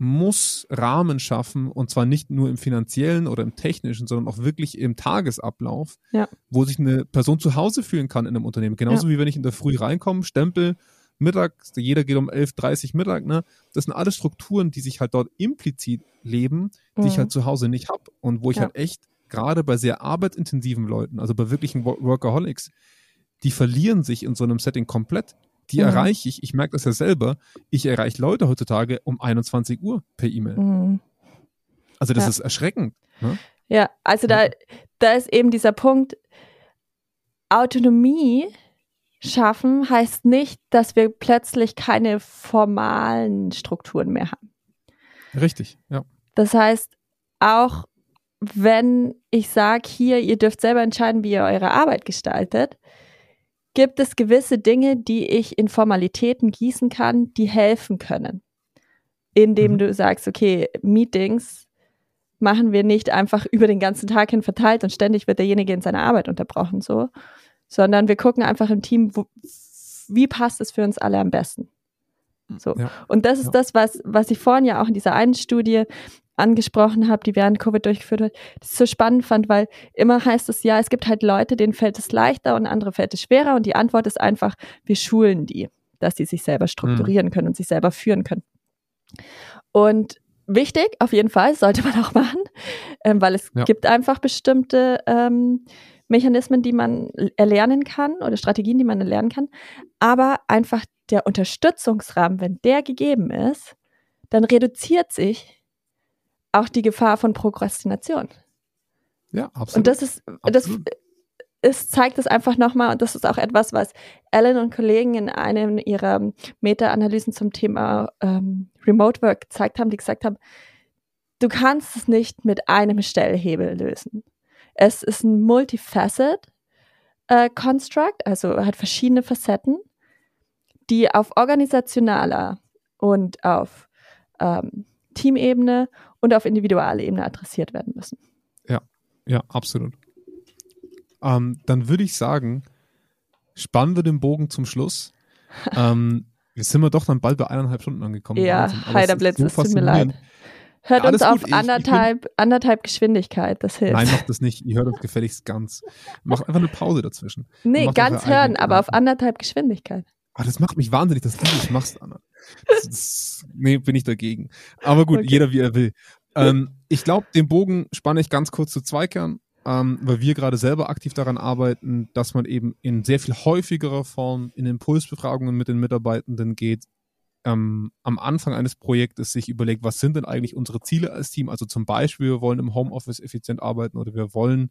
muss Rahmen schaffen und zwar nicht nur im finanziellen oder im technischen, sondern auch wirklich im Tagesablauf, ja. wo sich eine Person zu Hause fühlen kann in einem Unternehmen. Genauso ja. wie wenn ich in der Früh reinkomme, Stempel, Mittag, jeder geht um 11.30 Mittag, ne? Das sind alles Strukturen, die sich halt dort implizit leben, die mhm. ich halt zu Hause nicht habe und wo ich halt echt gerade bei sehr arbeitsintensiven Leuten, also bei wirklichen Workaholics, die verlieren sich in so einem Setting komplett. Die mhm. erreiche ich, ich merke das ja selber, ich erreiche Leute heutzutage um 21 Uhr per E-Mail. Mhm. Also das ja. ist erschreckend. Ne? Ja, also da, da ist eben dieser Punkt, Autonomie schaffen heißt nicht, dass wir plötzlich keine formalen Strukturen mehr haben. Richtig, ja. Das heißt, auch wenn ich sage, hier, ihr dürft selber entscheiden, wie ihr eure Arbeit gestaltet, gibt es gewisse Dinge, die ich in Formalitäten gießen kann, die helfen können. Indem mhm. du sagst, okay, Meetings machen wir nicht einfach über den ganzen Tag hin verteilt und ständig wird derjenige in seiner Arbeit unterbrochen, so, sondern wir gucken einfach im Team, wo, wie passt es für uns alle am besten. So. Ja. Und das ist ja. das, was, was ich vorhin ja auch in dieser einen Studie angesprochen habe, die während Covid durchgeführt wird, das so spannend fand, weil immer heißt es ja, es gibt halt Leute, denen fällt es leichter und andere fällt es schwerer und die Antwort ist einfach, wir schulen die, dass sie sich selber strukturieren mhm. können und sich selber führen können. Und wichtig, auf jeden Fall, sollte man auch machen, ähm, weil es ja. gibt einfach bestimmte ähm, Mechanismen, die man erlernen kann oder Strategien, die man erlernen kann. Aber einfach der Unterstützungsrahmen, wenn der gegeben ist, dann reduziert sich auch die Gefahr von Prokrastination. Ja, absolut. Und das ist, absolut. das es zeigt es einfach nochmal, und das ist auch etwas, was Ellen und Kollegen in einem ihrer Meta-Analysen zum Thema ähm, Remote Work gezeigt haben, die gesagt haben, du kannst es nicht mit einem Stellhebel lösen. Es ist ein Multifaceted äh, Construct, also hat verschiedene Facetten, die auf organisationaler und auf ähm, Teamebene und auf individualer Ebene adressiert werden müssen. Ja, ja, absolut. Ähm, dann würde ich sagen, spannen wir den Bogen zum Schluss. ähm, jetzt sind wir doch dann bald bei eineinhalb Stunden angekommen. Ja, Heiderblitz, so es tut mir leid. Hört ja, uns auf gut. anderthalb, bin, anderthalb Geschwindigkeit, das hilft. Nein, macht das nicht. Ihr hört uns gefälligst ganz. Macht einfach eine Pause dazwischen. Nee, ganz hören, aber auf anderthalb Geschwindigkeit. Ah, das macht mich wahnsinnig, dass du das machst, Anna. Das, das, nee, bin ich dagegen. Aber gut, okay. jeder wie er will. Ähm, ich glaube, den Bogen spanne ich ganz kurz zu Zweikern ähm, weil wir gerade selber aktiv daran arbeiten, dass man eben in sehr viel häufigerer Form in Impulsbefragungen mit den Mitarbeitenden geht, ähm, am Anfang eines Projektes sich überlegt, was sind denn eigentlich unsere Ziele als Team? Also zum Beispiel, wir wollen im Homeoffice effizient arbeiten oder wir wollen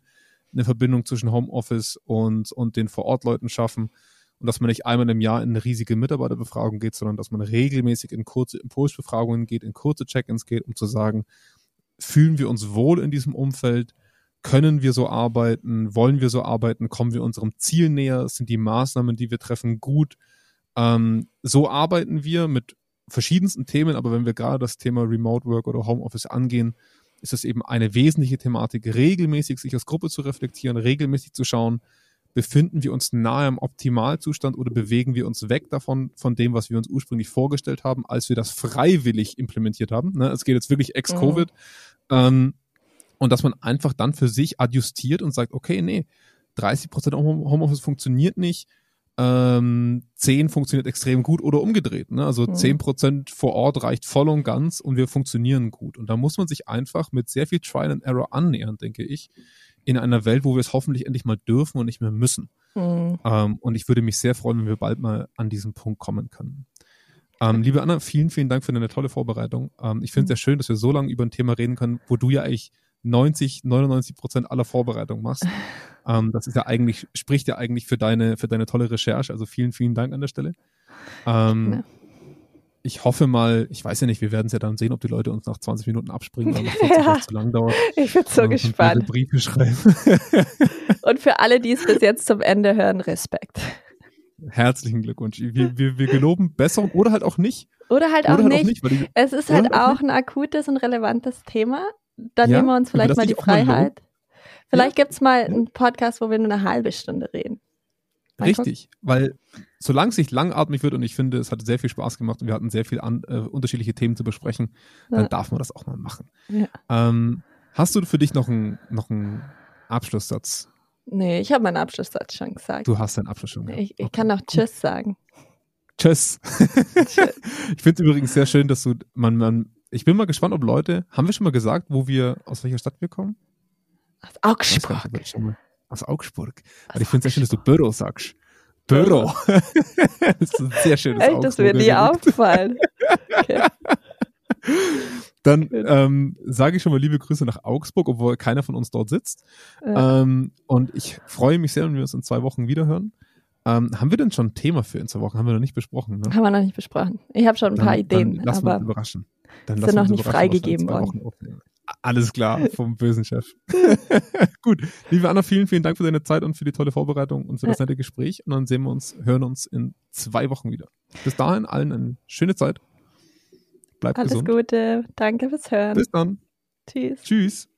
eine Verbindung zwischen Homeoffice und, und den Vorortleuten schaffen. Und dass man nicht einmal im Jahr in eine riesige Mitarbeiterbefragung geht, sondern dass man regelmäßig in kurze Impulsbefragungen geht, in kurze Check-ins geht, um zu sagen, fühlen wir uns wohl in diesem Umfeld? Können wir so arbeiten? Wollen wir so arbeiten? Kommen wir unserem Ziel näher? Sind die Maßnahmen, die wir treffen, gut? Ähm, so arbeiten wir mit verschiedensten Themen, aber wenn wir gerade das Thema Remote Work oder Homeoffice angehen, ist es eben eine wesentliche Thematik, regelmäßig sich als Gruppe zu reflektieren, regelmäßig zu schauen, befinden wir uns nahe am Optimalzustand oder bewegen wir uns weg davon, von dem, was wir uns ursprünglich vorgestellt haben, als wir das freiwillig implementiert haben. Ne? Es geht jetzt wirklich ex-Covid. Mhm. Ähm, und dass man einfach dann für sich adjustiert und sagt, okay, nee, 30 Prozent Homeoffice funktioniert nicht, ähm, 10 funktioniert extrem gut oder umgedreht. Ne? Also mhm. 10 Prozent vor Ort reicht voll und ganz und wir funktionieren gut. Und da muss man sich einfach mit sehr viel Trial and Error annähern, denke ich, in einer Welt, wo wir es hoffentlich endlich mal dürfen und nicht mehr müssen. Mhm. Ähm, und ich würde mich sehr freuen, wenn wir bald mal an diesen Punkt kommen können. Ähm, liebe Anna, vielen, vielen Dank für deine tolle Vorbereitung. Ähm, ich finde es mhm. sehr schön, dass wir so lange über ein Thema reden können, wo du ja eigentlich 90, 99 Prozent aller Vorbereitung machst. ähm, das ist ja eigentlich, spricht ja eigentlich für deine, für deine tolle Recherche. Also vielen, vielen Dank an der Stelle. Ähm, ja. Ich hoffe mal, ich weiß ja nicht, wir werden es ja dann sehen, ob die Leute uns nach 20 Minuten abspringen, weil das ja. zu lang dauert. Ich bin so gespannt. Briefe schreiben. und für alle, die es bis jetzt zum Ende hören, Respekt. Herzlichen Glückwunsch. Wir, wir, wir geloben Besserung oder halt auch nicht. Oder halt, oder auch, halt nicht. auch, nicht. Die, es ist halt auch, auch ein akutes und relevantes Thema dann ja, nehmen wir uns vielleicht mal die Freiheit. Vielleicht ja. gibt es mal einen Podcast, wo wir nur eine halbe Stunde reden. Mal Richtig, gucken. weil solange es sich langatmig wird und ich finde, es hat sehr viel Spaß gemacht und wir hatten sehr viele äh, unterschiedliche Themen zu besprechen, dann ja. darf man das auch mal machen. Ja. Ähm, hast du für dich noch einen noch Abschlusssatz? Nee, ich habe meinen Abschlusssatz schon gesagt. Du hast deinen Abschluss schon gesagt. Ich, ich okay. kann noch Tschüss sagen. Tschüss. Tschüss. ich finde es übrigens sehr schön, dass du, man, man ich bin mal gespannt, ob Leute, haben wir schon mal gesagt, wo wir, aus welcher Stadt wir kommen? Aus Augsburg. Nicht, aus Augsburg. Aus Aber ich finde es sehr schön, dass du Büro sagst. Büro. das ist ein sehr schönes Echt, das wird nie aufgefallen. Okay. Dann ähm, sage ich schon mal liebe Grüße nach Augsburg, obwohl keiner von uns dort sitzt. Ja. Ähm, und ich freue mich sehr, wenn wir uns in zwei Wochen wiederhören. Ähm, haben wir denn schon ein Thema für in zwei Wochen? Haben wir noch nicht besprochen. Ne? Haben wir noch nicht besprochen. Ich habe schon ein dann, paar Ideen. Dann lassen wir uns überraschen. Dann sind noch nicht freigegeben worden. Alles klar, vom bösen Chef. Gut, liebe Anna, vielen, vielen Dank für deine Zeit und für die tolle Vorbereitung und für das nette Gespräch. Und dann sehen wir uns, hören uns in zwei Wochen wieder. Bis dahin allen eine schöne Zeit. Bleibt Alles gesund. Alles Gute. Danke fürs Hören. Bis dann. Tschüss. Tschüss.